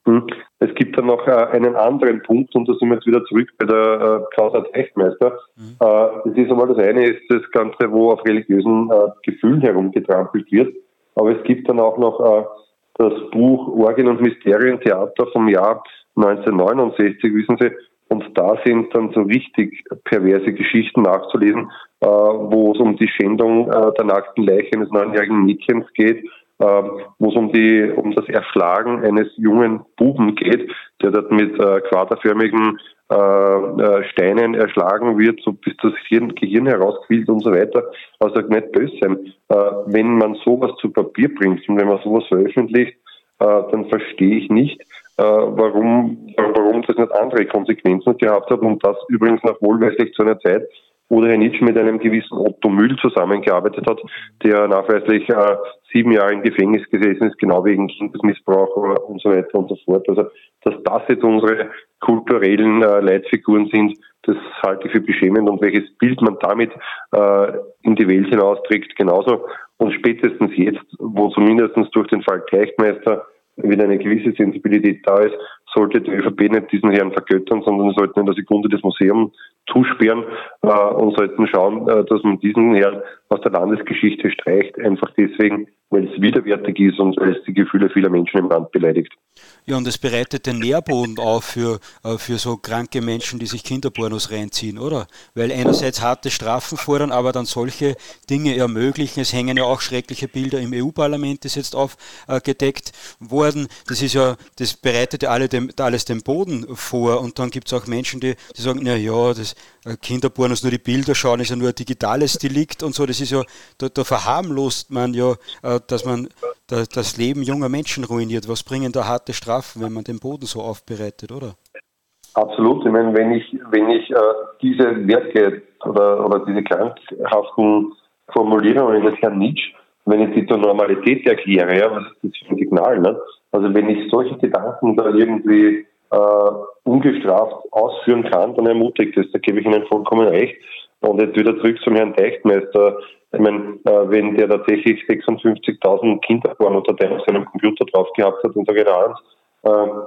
Hm. Es gibt dann noch äh, einen anderen Punkt, und da sind wir jetzt wieder zurück bei der äh, Causa Teichmeister. Mhm. Äh, das ist einmal das eine, ist das Ganze, wo auf religiösen äh, Gefühlen herumgetrampelt wird. Aber es gibt dann auch noch äh, das Buch Orgien und Mysterientheater vom Jahr 1969, wissen Sie, und da sind dann so richtig perverse Geschichten nachzulesen, äh, wo es um die Schändung äh, der nackten Leiche eines neunjährigen Mädchens geht, wo es um die um das Erschlagen eines jungen Buben geht, der dort mit äh, quaderförmigen äh, äh, Steinen erschlagen wird, so bis das Hirn, Gehirn herausquillt und so weiter. Also nicht böse sein. Äh, wenn man sowas zu Papier bringt und wenn man sowas veröffentlicht, äh, dann verstehe ich nicht, äh, warum, warum das nicht andere Konsequenzen gehabt hat und das übrigens nach wohlweislich zu einer Zeit, wo der Herr Nietzsche mit einem gewissen Otto Müll zusammengearbeitet hat, der nachweislich äh, sieben Jahre im Gefängnis gesessen ist, genau wegen Kindesmissbrauch und so weiter und so fort. Also, dass das jetzt unsere kulturellen äh, Leitfiguren sind, das halte ich für beschämend und welches Bild man damit äh, in die Welt hinausträgt, genauso. Und spätestens jetzt, wo zumindest durch den Fall Teichmeister wieder eine gewisse Sensibilität da ist, sollte die ÖVP nicht diesen Herrn vergöttern, sondern sollten in der Sekunde des Museums zusperren äh, und sollten schauen, äh, dass man diesen Herrn aus der Landesgeschichte streicht, einfach deswegen, weil es widerwärtig ist und weil es die Gefühle vieler Menschen im Land beleidigt. Ja, und es bereitet den Nährboden auf für, äh, für so kranke Menschen, die sich Kinderpornos reinziehen, oder? Weil einerseits harte Strafen fordern, aber dann solche Dinge ermöglichen. Es hängen ja auch schreckliche Bilder im EU-Parlament, ist jetzt aufgedeckt worden. Das ist ja, das bereitet ja alle dem, alles den Boden vor. Und dann gibt es auch Menschen, die, die sagen, na ja, das äh, Kinderpornos nur die Bilder schauen, ist ja nur ein digitales Delikt und so. Das ist ja, da, da verharmlost man ja, äh, dass man das Leben junger Menschen ruiniert. Was bringen da harte Strafen, wenn man den Boden so aufbereitet, oder? Absolut. Ich meine, wenn ich, wenn ich äh, diese Werke oder, oder diese krankhaften Formulierungen des Herrn Nietzsche, wenn ich die zur Normalität erkläre, ja, was ist das für ein Signal? Ne? Also wenn ich solche Gedanken da irgendwie äh, ungestraft ausführen kann, dann ermutigt es. Da gebe ich Ihnen vollkommen recht. Und jetzt wieder zurück zum Herrn Teichtmeister. Ich meine, äh, wenn der tatsächlich 56.000 Kinderporn unter seinem Computer drauf gehabt hat, und sage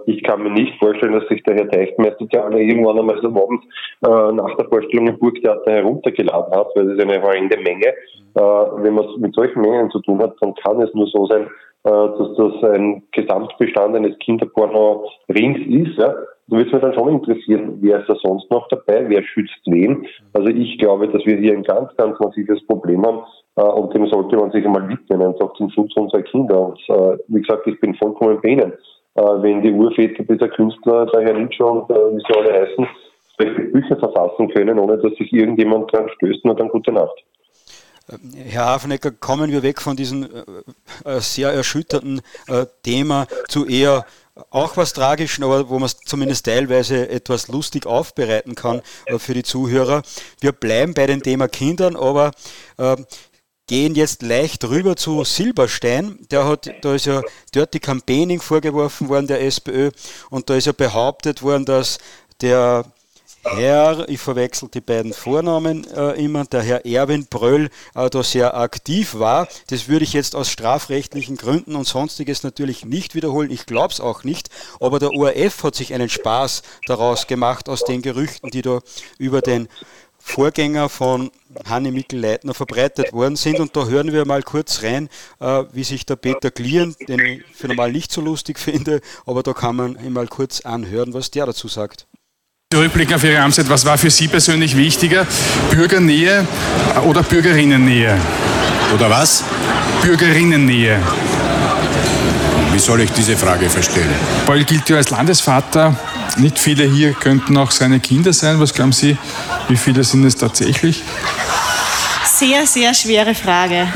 ich kann mir nicht vorstellen, dass sich der Herr alle irgendwann einmal so abends äh, nach der Vorstellung im Burgtheater heruntergeladen hat, weil das ist eine horrende Menge. Äh, wenn man es mit solchen Mengen zu tun hat, dann kann es nur so sein, äh, dass das ein Gesamtbestand eines Kinderporno-Rings ist. Ja. Da würde es mich dann schon interessieren, wer ist da sonst noch dabei, wer schützt wen. Also ich glaube, dass wir hier ein ganz, ganz massives Problem haben äh, und dem sollte man sich einmal widmen, einfach zum Schutz unserer Kinder. Und äh, wie gesagt, ich bin vollkommen bei Ihnen. Wenn die Urväter dieser Künstler, der Herr Nietzsche und wie sie alle heißen, solche Bücher verfassen können, ohne dass sich irgendjemand dran stößt, nur dann gute Nacht. Herr Hafenecker, kommen wir weg von diesem äh, äh, sehr erschütternden äh, Thema zu eher auch was Tragischen, aber wo man es zumindest teilweise etwas lustig aufbereiten kann für die Zuhörer. Wir bleiben bei dem Thema Kindern, aber gehen jetzt leicht rüber zu Silberstein. Der hat, da ist ja Dirty Campaigning vorgeworfen worden, der SPÖ, und da ist ja behauptet worden, dass der Herr, ich verwechsel die beiden Vornamen äh, immer, der Herr Erwin Bröll äh, da sehr aktiv war. Das würde ich jetzt aus strafrechtlichen Gründen und sonstiges natürlich nicht wiederholen. Ich glaube es auch nicht. Aber der ORF hat sich einen Spaß daraus gemacht aus den Gerüchten, die da über den Vorgänger von Hanni Mikl-Leitner verbreitet worden sind. Und da hören wir mal kurz rein, äh, wie sich der Peter Glieren, den ich für normal nicht so lustig finde, aber da kann man ihn mal kurz anhören, was der dazu sagt. Rückblick auf Ihre Amtszeit, was war für Sie persönlich wichtiger? Bürgernähe oder Bürgerinnennähe? Oder was? Bürgerinnennähe. Wie soll ich diese Frage verstehen? Paul gilt ja als Landesvater. Nicht viele hier könnten auch seine Kinder sein. Was glauben Sie, wie viele sind es tatsächlich? Sehr, sehr schwere Frage.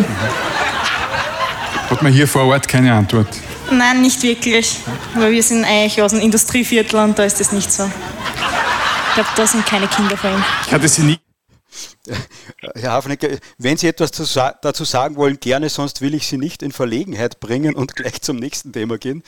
Hat man hier vor Ort keine Antwort? Nein, nicht wirklich. Weil wir sind eigentlich aus dem Industrieviertel und da ist das nicht so. Ich glaube, da sind keine Kinder von ihm. Ich hatte sie nie. Herr Hafnecker, wenn Sie etwas dazu sagen wollen, gerne, sonst will ich Sie nicht in Verlegenheit bringen und gleich zum nächsten Thema gehen.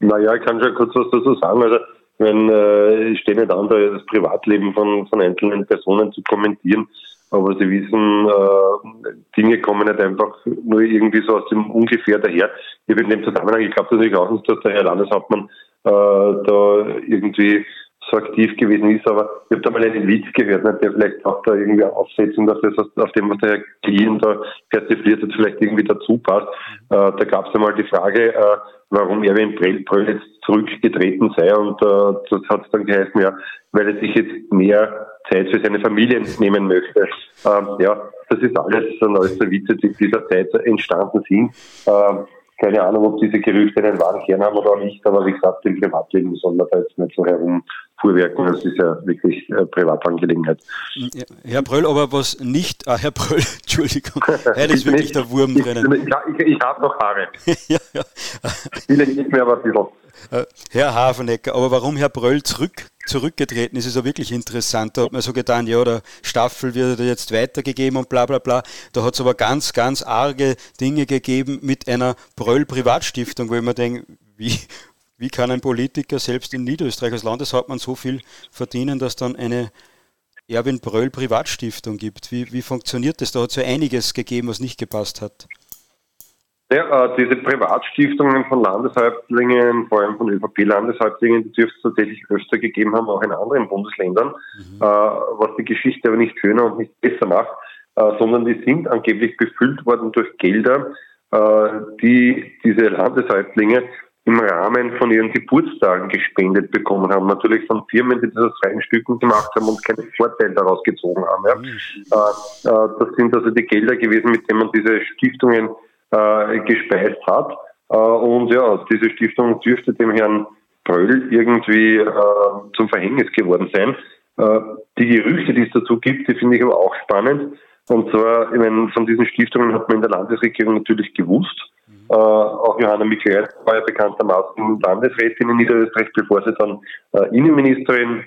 Naja, ich kann schon kurz was dazu sagen. Also, wenn, äh, ich stehe nicht an, das Privatleben von, von einzelnen Personen zu kommentieren, aber Sie wissen, äh, Dinge kommen nicht einfach nur irgendwie so aus dem Ungefähr daher. Ich bin in dem Zusammenhang, ich glaube natürlich auch nicht, dass der Herr Landeshauptmann äh, da irgendwie so aktiv gewesen ist, aber ich habe da mal einen Witz gehört, ne, der vielleicht auch da irgendwie Aufsetzung, dass das auf dem, was der Herr Klien da persifliert hat, vielleicht irgendwie dazu passt. Äh, da gab es einmal die Frage, äh, warum Erwin Bröll jetzt zurückgetreten sei und äh, das hat dann geheißen, ja, weil er sich jetzt mehr Zeit für seine Familie nehmen möchte. Ähm, ja, das ist alles, alles so Witze, die in dieser Zeit entstanden sind. Ähm, keine Ahnung, ob diese Gerüchte einen wahren Kern haben oder nicht, aber wie gesagt, im Privatleben soll man da jetzt nicht so herumfuhrwerken. Das ist ja wirklich äh, Privatangelegenheit. Ja, Herr Bröll, aber was nicht, ah, Herr Bröll, Entschuldigung, heute ist wirklich der Wurm drinnen. Ich, ich, ich, ich habe noch Haare. ja, ja. Viele nicht mehr, aber ein bisschen. Äh, Herr Hafenecker, aber warum Herr Bröll zurück, zurückgetreten ist, ist ja wirklich interessant. Da hat man so getan, ja, der Staffel wird jetzt weitergegeben und bla bla bla. Da hat es aber ganz, ganz arge Dinge gegeben mit einer Bröll-Privatstiftung, wo ich mir denke, wie, wie kann ein Politiker selbst in Niederösterreich als Landeshauptmann so viel verdienen, dass dann eine Erwin Bröll Privatstiftung gibt? Wie, wie funktioniert das? Da hat es ja einiges gegeben, was nicht gepasst hat. Ja, äh, diese Privatstiftungen von Landeshäuptlingen, vor allem von ÖVP-Landeshäuptlingen, die dürfte es tatsächlich öfter gegeben haben, auch in anderen Bundesländern, mhm. äh, was die Geschichte aber nicht schöner und nicht besser macht, äh, sondern die sind angeblich befüllt worden durch Gelder, die diese Landeshäuptlinge im Rahmen von ihren Geburtstagen gespendet bekommen haben. Natürlich von Firmen, die das aus freien Stücken gemacht haben und keinen Vorteil daraus gezogen haben. Ja. Mhm. Äh, äh, das sind also die Gelder gewesen, mit denen man diese Stiftungen äh, gespeist hat. Äh, und ja, diese Stiftung dürfte dem Herrn Bröll irgendwie äh, zum Verhängnis geworden sein. Äh, die Gerüchte, die es dazu gibt, die finde ich aber auch spannend. Und zwar, ich meine, von diesen Stiftungen hat man in der Landesregierung natürlich gewusst. Mhm. Äh, auch Johanna Michael war ja bekanntermaßen Landesrätin in Niederösterreich, bevor sie dann äh, Innenministerin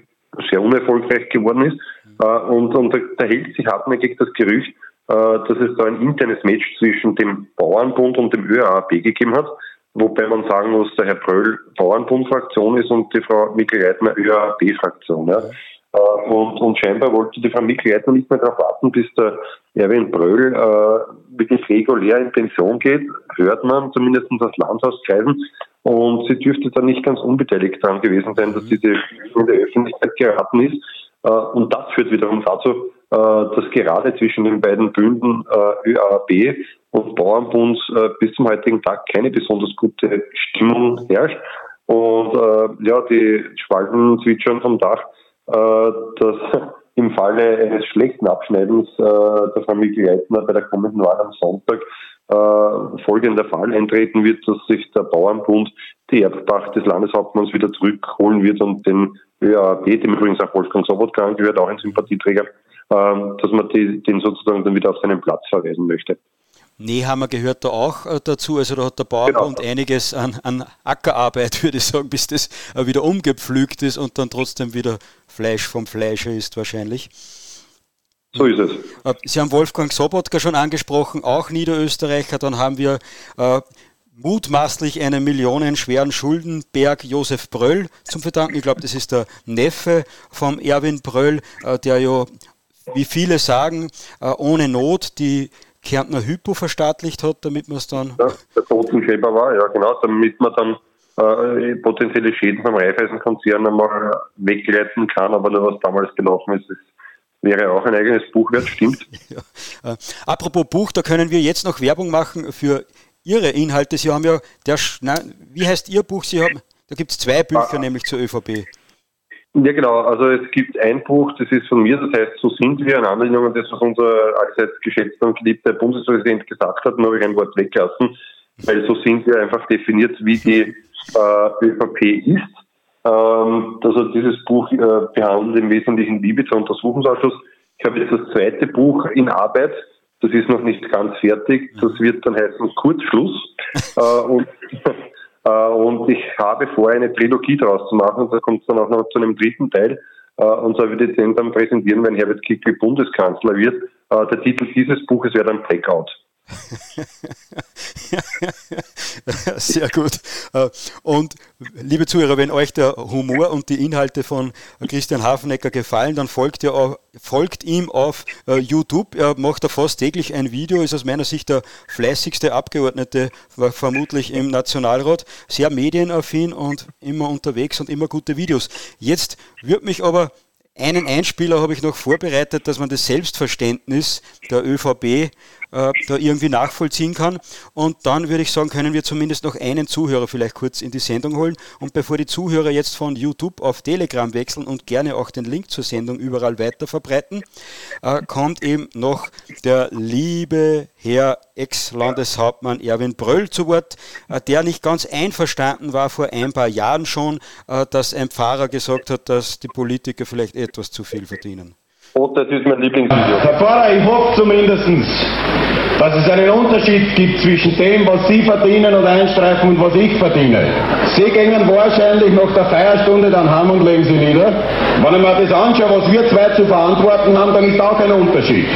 sehr unerfolgreich geworden ist. Mhm. Äh, und, und da, da hält sich hartnäckig das Gerücht, äh, dass es da ein internes Match zwischen dem Bauernbund und dem ÖAB gegeben hat, wobei man sagen muss, der Herr Bröll Bauernbund-Fraktion ist und die Frau Mikl-Reitner ÖAB-Fraktion. Ja. Äh, und, und scheinbar wollte die Frau Mikl-Reitner nicht mehr darauf warten, bis der Erwin Bröll äh, wirklich regulär in Pension geht, hört man zumindest das Landhauskreisen. Und sie dürfte da nicht ganz unbeteiligt daran gewesen sein, dass diese in der Öffentlichkeit geraten ist. Äh, und das führt wiederum dazu, äh, dass gerade zwischen den beiden Bünden äh, ÖAB und Bauernbund äh, bis zum heutigen Tag keine besonders gute Stimmung herrscht. Und ja, die Schwalben zwitschern vom Dach, dass im Falle eines schlechten Abschneidens der Familie Leitner bei der kommenden Wahl am Sonntag folgender Fall eintreten wird, dass sich der Bauernbund die Erbpacht des Landeshauptmanns wieder zurückholen wird und den ÖAB, dem übrigens auch Wolfgang Sobotka angehört, auch ein Sympathieträger, ähm, dass man den sozusagen dann wieder auf seinen Platz verweisen möchte. Nehammer gehört da auch äh, dazu, also da hat der Bauernbund genau. einiges an, an, Ackerarbeit, würde ich sagen, bis das äh, wieder umgepflügt ist und dann trotzdem wieder Fleisch vom Fleischer ist wahrscheinlich. So ist es. Äh, Sie haben Wolfgang Sobotka schon angesprochen, auch Niederösterreicher. Dann haben wir äh, mutmaßlich einen millionenschweren Schuldenberg Josef Bröll zum Verdanken. Ich glaube, das ist der Neffe vom Erwin Bröll, äh, der ja wie viele sagen, äh, ohne Not die Kärntner Hypo verstaatlicht hat, damit man es dann. Ja, der Totenschäber war, ja genau, damit man dann äh, potenzielle Schäden beim Raiffeisenkonzern einmal wegleiten kann, aber nur was damals gelaufen ist, ist wäre auch ein eigenes Buch wert, stimmt. ja. äh, apropos Buch, da können wir jetzt noch Werbung machen für Ihre Inhalte. Sie haben ja, der, nein, wie heißt Ihr Buch? Sie haben, da gibt es zwei Bücher, ah. nämlich zur ÖVP. Ja, genau. Also es gibt ein Buch, das ist von mir, das heißt, so sind wir, in Anlehnung an das, was unser allseits geschätzter und geliebter Bundespräsident gesagt hat, nur habe ich ein Wort weggelassen, weil so sind wir einfach definiert, wie die äh, ÖVP ist. Ähm, also dieses Buch äh, behandelt im Wesentlichen Liebe zum Untersuchungsausschuss. Ich habe jetzt das zweite Buch in Arbeit. Das ist noch nicht ganz fertig. Das wird dann heißen Kurzschluss. äh, und, und ich habe vor, eine Trilogie daraus zu machen. Da kommt es dann auch noch zu einem dritten Teil. Äh, und so würde ich den dann präsentieren, wenn Herbert Kickl Bundeskanzler wird. Äh, der Titel dieses Buches wäre dann Blackout. Sehr gut. Äh, und liebe Zuhörer, wenn euch der Humor und die Inhalte von Christian Hafenecker gefallen, dann folgt, ihr auch, folgt ihm auf äh, YouTube. Er macht da fast täglich ein Video, ist aus meiner Sicht der fleißigste Abgeordnete vermutlich im Nationalrat. Sehr medienaffin und immer unterwegs und immer gute Videos. Jetzt würde mich aber einen Einspieler habe ich noch vorbereitet, dass man das Selbstverständnis der ÖVP äh, da irgendwie nachvollziehen kann. Und dann würde ich sagen, können wir zumindest noch einen Zuhörer vielleicht kurz in die Sendung holen. Und bevor die Zuhörer jetzt von YouTube auf Telegram wechseln und gerne auch den Link zur Sendung überall weiter verbreiten, äh, kommt eben noch der liebe Herr Ex-Landeshauptmann Erwin Bröll zu Wort, äh, der nicht ganz einverstanden war vor ein paar Jahren schon, äh, dass ein Pfarrer gesagt hat, dass die Politiker vielleicht etwas zu viel verdienen. Oh, das ist mein Lieblingsvideo. Herr Pfarrer, ich hoffe zumindest, dass es einen Unterschied gibt zwischen dem, was Sie verdienen und einstreifen und was ich verdiene. Sie gehen wahrscheinlich nach der Feierstunde dann heim und legen Sie nieder. Wenn ich mir das anschaue, was wir zwei zu verantworten haben, dann ist auch ein Unterschied.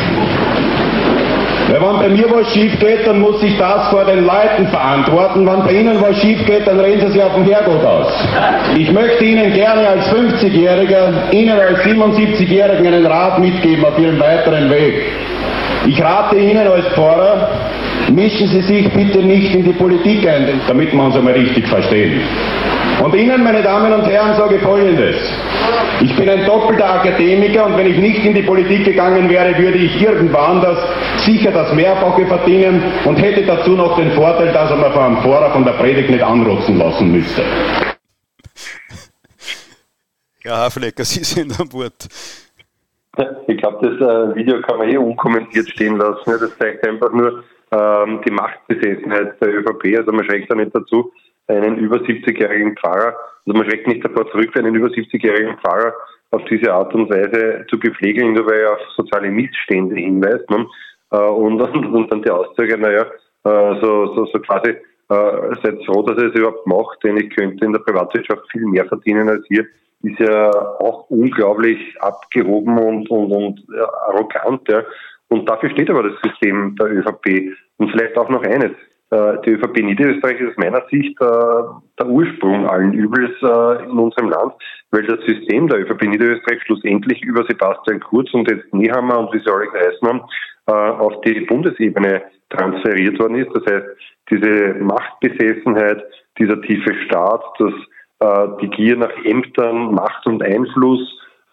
Wenn bei mir was schief geht, dann muss ich das vor den Leuten verantworten. Wenn bei Ihnen was schief geht, dann reden Sie sich auf dem Herrgott aus. Ich möchte Ihnen gerne als 50-Jähriger, Ihnen als 77-Jährigen einen Rat mitgeben auf Ihrem weiteren Weg. Ich rate Ihnen als Pfarrer, mischen Sie sich bitte nicht in die Politik ein, damit wir uns einmal richtig verstehen. Und Ihnen, meine Damen und Herren, sage Folgendes. Ich bin ein doppelter Akademiker und wenn ich nicht in die Politik gegangen wäre, würde ich irgendwann das sicher das Mehrfache verdienen und hätte dazu noch den Vorteil, dass er mir vor einem Vorrat von der Predigt nicht anrotzen lassen müsste. Ja, Haflecker, Sie sind an Bord. Ich glaube, das äh, Video kann man eh unkommentiert stehen lassen. Das zeigt einfach nur ähm, die Machtbesessenheit der ÖVP. Also man schreckt da nicht dazu, einen über 70-jährigen Pfarrer, also man schreckt nicht davor zurück, einen über 70-jährigen Pfarrer auf diese Art und Weise zu bepflegeln, nur weil er auf soziale Missstände hinweist. Ne? Äh, und, und, dann die Aussage, naja, äh, so, so, so quasi, äh, seid froh, dass er es überhaupt macht, denn ich könnte in der Privatwirtschaft viel mehr verdienen als hier, ist ja auch unglaublich abgehoben und, und, und arrogant. Ja. Und dafür steht aber das System der ÖVP. Und vielleicht auch noch eines. Äh, die ÖVP Niederösterreich ist aus meiner Sicht äh, der Ursprung allen Übels äh, in unserem Land, weil das System der ÖVP Niederösterreich schlussendlich über Sebastian Kurz und jetzt Nehammer und wie sie alle geheißen haben, auf die Bundesebene transferiert worden ist. Das heißt, diese Machtbesessenheit, dieser tiefe Staat, das, die Gier nach Ämtern, Macht und Einfluss,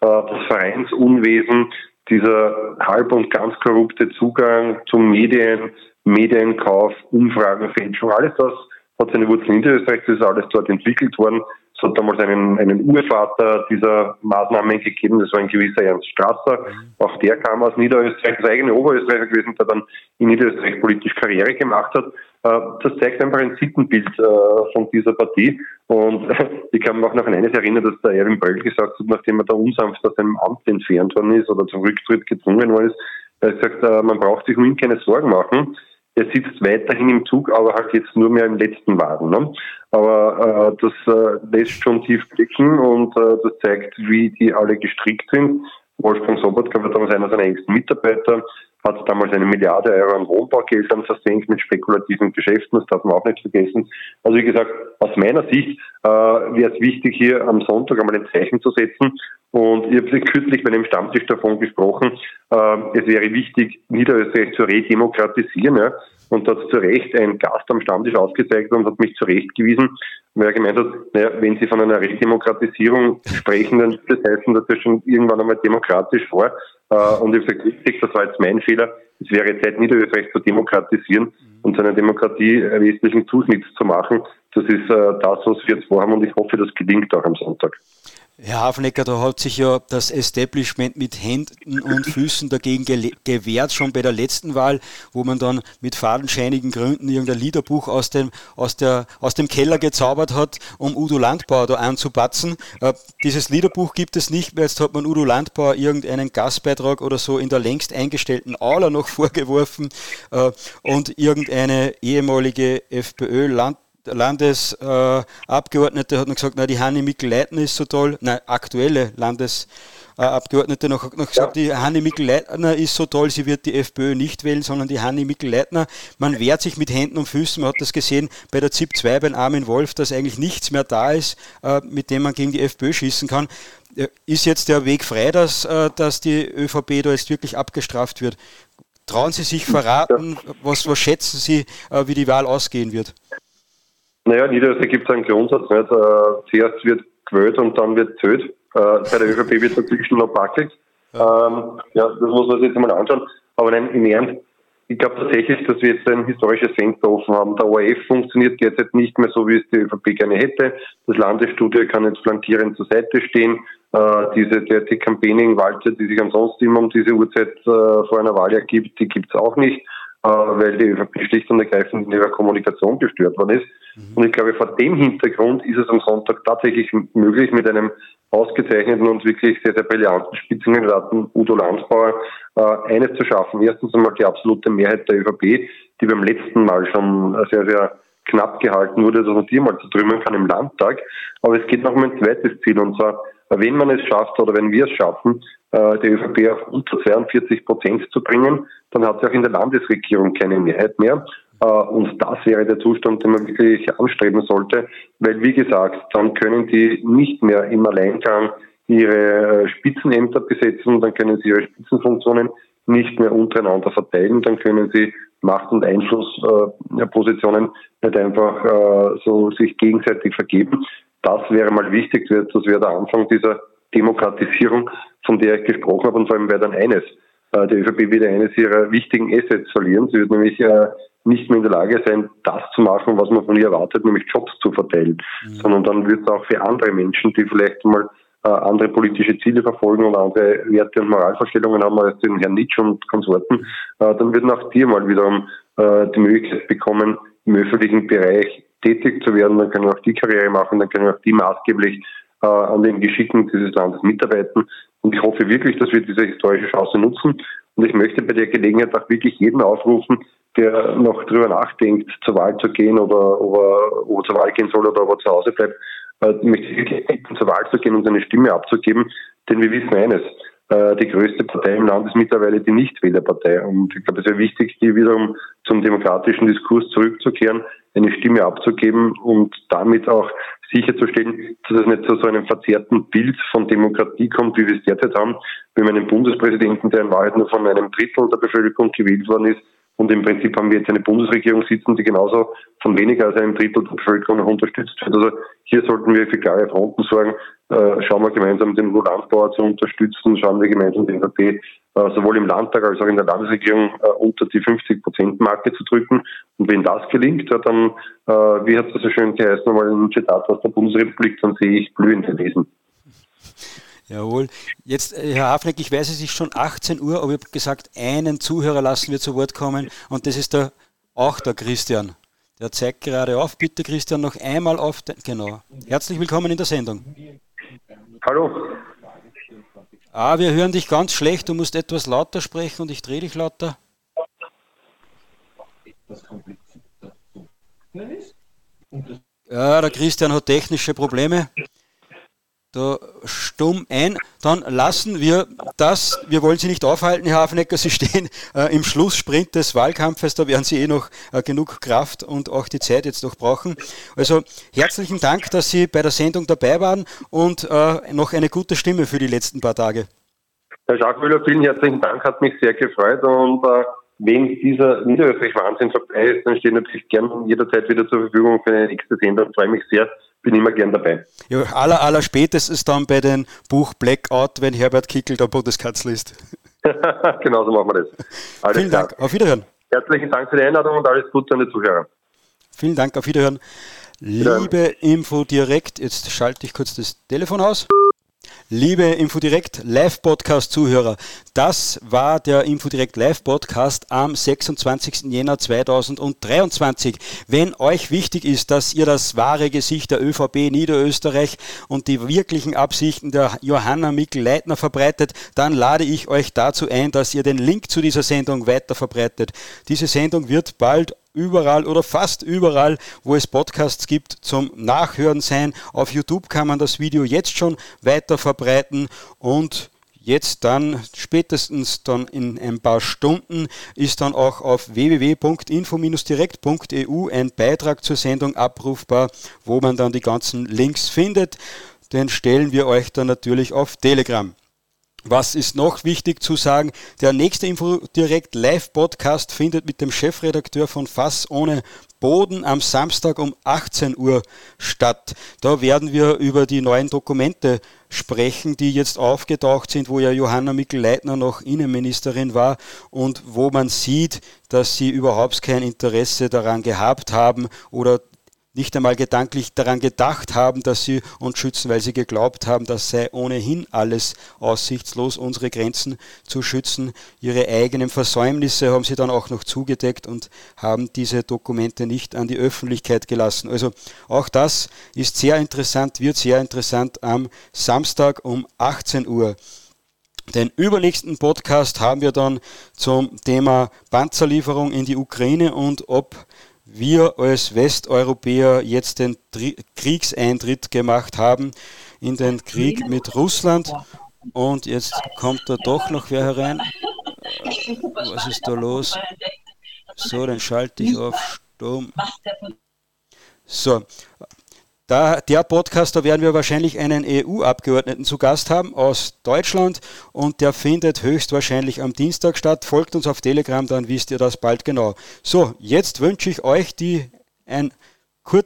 das Vereinsunwesen, dieser halb und ganz korrupte Zugang zu Medien, Medienkauf, Umfragenfälschung, alles das hat seine Wurzeln in Niederösterreich, das ist alles dort entwickelt worden. Es hat damals einen, einen Urvater dieser Maßnahmen gegeben, das war ein gewisser Ernst Strasser. Mhm. Auch der kam aus Niederösterreich, das eigene Oberösterreicher gewesen, der dann in Niederösterreich politisch Karriere gemacht hat. Äh, das zeigt einfach ein Sittenbild äh, von dieser Partie. Und ich kann mich auch noch an eines erinnern, dass der Erwin Bröll gesagt hat, nachdem er da unsanft aus seinem Amt entfernt worden ist oder zum Rücktritt gezwungen worden ist, er hat gesagt, äh, man braucht sich um ihn keine Sorgen machen er sitzt weiterhin im Zug, aber halt jetzt nur mehr im letzten Wagen. Ne? Aber äh, das äh, lässt schon tief blicken und äh, das zeigt, wie die alle gestrickt sind. Wolfgang Sobotka war damals einer seiner engsten Mitarbeiter, hat damals eine Milliarde Euro an Wohnbaugeldern versenkt mit spekulativen Geschäften, das darf man auch nicht vergessen. Also wie gesagt, aus meiner Sicht äh, wäre es wichtig, hier am Sonntag einmal ein Zeichen zu setzen. Und ich habe kürzlich bei einem Stammtisch davon gesprochen, äh, es wäre wichtig, Niederösterreich zu redemokratisieren. Ja? Und da hat zu Recht ein Gast am Stammtisch ausgezeigt und hat mich zurechtgewiesen, weil gemeint hat, naja, wenn Sie von einer Redemokratisierung sprechen, dann das heißen, dass das schon irgendwann einmal demokratisch war. Äh, und ich habe gesagt, das war jetzt mein Fehler. Es wäre Zeit, Niederösterreich zu demokratisieren und seiner Demokratie wesentlichen Zuschnitt zu machen. Das ist äh, das, was wir jetzt vorhaben und ich hoffe, das gelingt auch am Sonntag. Herr Hafnecker, da hat sich ja das Establishment mit Händen und Füßen dagegen gewehrt, schon bei der letzten Wahl, wo man dann mit fadenscheinigen Gründen irgendein Liederbuch aus dem, aus, der, aus dem Keller gezaubert hat, um Udo Landbauer da anzupatzen. Äh, dieses Liederbuch gibt es nicht mehr. Jetzt hat man Udo Landbauer irgendeinen Gastbeitrag oder so in der längst eingestellten Aula noch vorgeworfen äh, und irgendeine ehemalige FPÖ-Land Landesabgeordnete hat noch gesagt, na, die Hanni Mikl-Leitner ist so toll, nein, aktuelle Landesabgeordnete noch, noch gesagt, ja. die Hanni Mikl-Leitner ist so toll, sie wird die FPÖ nicht wählen, sondern die Hanni Mikl-Leitner. Man wehrt sich mit Händen und Füßen, man hat das gesehen bei der ZIP 2 beim Armin Wolf, dass eigentlich nichts mehr da ist, äh, mit dem man gegen die FPÖ schießen kann. Äh, ist jetzt der Weg frei, dass, äh, dass die ÖVP da jetzt wirklich abgestraft wird? Trauen Sie sich verraten, was, was schätzen Sie, wie die Wahl ausgehen wird? Naja, in Niederösterreich gibt es einen Grundsatz. Nicht? Äh, zuerst wird gewählt und dann wird zählt. Äh, bei der ÖVP wird natürlich schon noch. Ja. Ähm, ja, das muss man sich jetzt mal anschauen. Aber nein, im Ernst, ich glaube tatsächlich, dass wir jetzt ein historisches Fenster offen haben. Der ORF funktioniert derzeit nicht mehr so, wie es die ÖVP gerne hätte. Das Landesstudio kann jetzt flankierend zur Seite stehen. Äh, diese die Campaigning-Walze, die sich ansonsten immer um diese Uhrzeit äh, vor einer Wahl ergibt, die gibt es auch nicht, weil die ÖVP schlicht und ergreifend in ihrer Kommunikation gestört worden ist. Mhm. Und ich glaube, vor dem Hintergrund ist es am Sonntag tatsächlich möglich, mit einem ausgezeichneten und wirklich sehr, sehr brillanten Spitzenkandidaten Udo Landsbauer äh, eines zu schaffen. Erstens einmal die absolute Mehrheit der ÖVP, die beim letzten Mal schon sehr, sehr knapp gehalten wurde, dass man die mal zu trümmern kann im Landtag. Aber es geht noch um ein zweites Ziel, und zwar, wenn man es schafft oder wenn wir es schaffen, äh, die ÖVP auf unter 42 Prozent zu bringen, dann hat sie auch in der Landesregierung keine Mehrheit mehr. Äh, und das wäre der Zustand, den man wirklich anstreben sollte, weil wie gesagt, dann können die nicht mehr im Alleingang ihre äh, Spitzenämter besetzen, dann können sie ihre Spitzenfunktionen nicht mehr untereinander verteilen, dann können sie Macht- und Einflusspositionen nicht einfach so sich gegenseitig vergeben. Das wäre mal wichtig, das wäre der Anfang dieser Demokratisierung, von der ich gesprochen habe, und vor allem wäre dann eines, äh, die ÖVP wieder eines ihrer wichtigen Assets verlieren. Sie wird nämlich äh, nicht mehr in der Lage sein, das zu machen, was man von ihr erwartet, nämlich Jobs zu verteilen. Mhm. Sondern dann wird es auch für andere Menschen, die vielleicht mal äh, andere politische Ziele verfolgen und andere Werte und Moralvorstellungen haben als den Herrn Nietzsche und Konsorten, äh, dann würden auch die mal wiederum äh, die Möglichkeit bekommen, im öffentlichen Bereich tätig zu werden. Dann können auch die Karriere machen, dann können auch die maßgeblich äh, an den Geschicken dieses Landes mitarbeiten. Und ich hoffe wirklich, dass wir diese historische Chance nutzen. Und ich möchte bei der Gelegenheit auch wirklich jeden aufrufen, der noch drüber nachdenkt, zur Wahl zu gehen oder ob er, ob er zur Wahl gehen soll oder ob er zu Hause bleibt, äh, möchte ich wirklich bitten, zur Wahl zu gehen und seine Stimme abzugeben. Denn wir wissen eines, äh, die größte Partei im Land ist mittlerweile die Nichtwählerpartei. Und ich glaube, es ist wichtig, hier wiederum zum demokratischen Diskurs zurückzukehren, eine Stimme abzugeben und damit auch sicherzustellen, dass es nicht zu so einem verzerrten Bild von Demokratie kommt, wie wir es derzeit haben. Wir haben einen Bundespräsidenten, der in Wahrheit nur von einem Drittel der Bevölkerung gewählt worden ist, und im Prinzip haben wir jetzt eine Bundesregierung sitzen, die genauso von weniger als einem Drittel der Bevölkerung unterstützt wird. Also hier sollten wir für klare Fronten sorgen. Äh, schauen wir gemeinsam den Landbauer zu unterstützen, schauen wir gemeinsam den ÖVP äh, sowohl im Landtag als auch in der Landesregierung äh, unter die 50-Prozent-Marke zu drücken. Und wenn das gelingt, dann, wie hat es so schön geheißen, nochmal ein Zitat aus der Bundesrepublik, dann sehe ich blühende Wesen. Jawohl. Jetzt, äh, Herr Hafneck, ich weiß, es ist schon 18 Uhr, aber ich habe gesagt, einen Zuhörer lassen wir zu Wort kommen und das ist der, auch der Christian. Der zeigt gerade auf. Bitte, Christian, noch einmal auf. Den, genau. Herzlich willkommen in der Sendung. Hallo. Ah, wir hören dich ganz schlecht. Du musst etwas lauter sprechen und ich drehe dich lauter. Ja, der Christian hat technische Probleme da stumm ein. Dann lassen wir das, wir wollen Sie nicht aufhalten, Herr Hafenecker, Sie stehen äh, im Schlusssprint des Wahlkampfes, da werden Sie eh noch äh, genug Kraft und auch die Zeit jetzt noch brauchen. Also herzlichen Dank, dass Sie bei der Sendung dabei waren und äh, noch eine gute Stimme für die letzten paar Tage. Herr Jacques Müller, vielen herzlichen Dank, hat mich sehr gefreut und äh, wenn dieser Niederösterreich-Wahnsinn vorbei ist, dann stehe ich natürlich gern jederzeit wieder zur Verfügung für eine nächste Sendung. Ich freue mich sehr, bin immer gern dabei. Ja, aller, aller spätestens dann bei dem Buch Blackout, wenn Herbert Kickel der Bundeskanzler ist. genau so machen wir das. Alles Vielen klar. Dank, auf Wiederhören. Herzlichen Dank für die Einladung und alles Gute an die Zuhörer. Vielen Dank, auf Wiederhören. Liebe Info direkt, jetzt schalte ich kurz das Telefon aus. Liebe Infodirect Live-Podcast Zuhörer, das war der Infodirect Live-Podcast am 26. Jänner 2023. Wenn euch wichtig ist, dass ihr das wahre Gesicht der ÖVP Niederösterreich und die wirklichen Absichten der Johanna Mikl-Leitner verbreitet, dann lade ich euch dazu ein, dass ihr den Link zu dieser Sendung weiter verbreitet. Diese Sendung wird bald überall oder fast überall, wo es Podcasts gibt, zum Nachhören sein. Auf YouTube kann man das Video jetzt schon weiter verbreiten und jetzt dann spätestens dann in ein paar Stunden ist dann auch auf www.info-direkt.eu ein Beitrag zur Sendung abrufbar, wo man dann die ganzen Links findet. Den stellen wir euch dann natürlich auf Telegram. Was ist noch wichtig zu sagen? Der nächste Info direkt Live-Podcast findet mit dem Chefredakteur von Fass ohne Boden am Samstag um 18 Uhr statt. Da werden wir über die neuen Dokumente sprechen, die jetzt aufgetaucht sind, wo ja Johanna Mikl-Leitner noch Innenministerin war und wo man sieht, dass sie überhaupt kein Interesse daran gehabt haben oder nicht einmal gedanklich daran gedacht haben, dass sie uns schützen, weil sie geglaubt haben, das sei ohnehin alles aussichtslos, unsere Grenzen zu schützen. Ihre eigenen Versäumnisse haben sie dann auch noch zugedeckt und haben diese Dokumente nicht an die Öffentlichkeit gelassen. Also auch das ist sehr interessant, wird sehr interessant am Samstag um 18 Uhr. Den übernächsten Podcast haben wir dann zum Thema Panzerlieferung in die Ukraine und ob wir als Westeuropäer jetzt den Tri Kriegseintritt gemacht haben in den Krieg mit Russland. Und jetzt kommt da doch noch wer herein. Was ist da los? So, dann schalte ich auf Sturm. So, da, der Podcast, da werden wir wahrscheinlich einen EU-Abgeordneten zu Gast haben aus Deutschland und der findet höchstwahrscheinlich am Dienstag statt. Folgt uns auf Telegram, dann wisst ihr das bald genau. So, jetzt wünsche ich euch, die ein,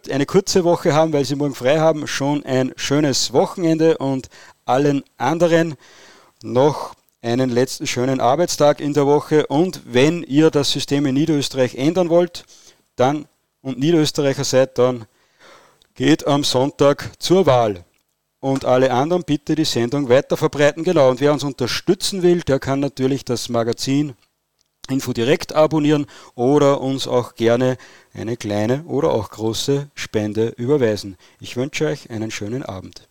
eine kurze Woche haben, weil sie morgen frei haben, schon ein schönes Wochenende und allen anderen noch einen letzten schönen Arbeitstag in der Woche. Und wenn ihr das System in Niederösterreich ändern wollt, dann und Niederösterreicher seid, dann geht am Sonntag zur Wahl. Und alle anderen bitte die Sendung weiter verbreiten. Genau. Und wer uns unterstützen will, der kann natürlich das Magazin Info direkt abonnieren oder uns auch gerne eine kleine oder auch große Spende überweisen. Ich wünsche euch einen schönen Abend.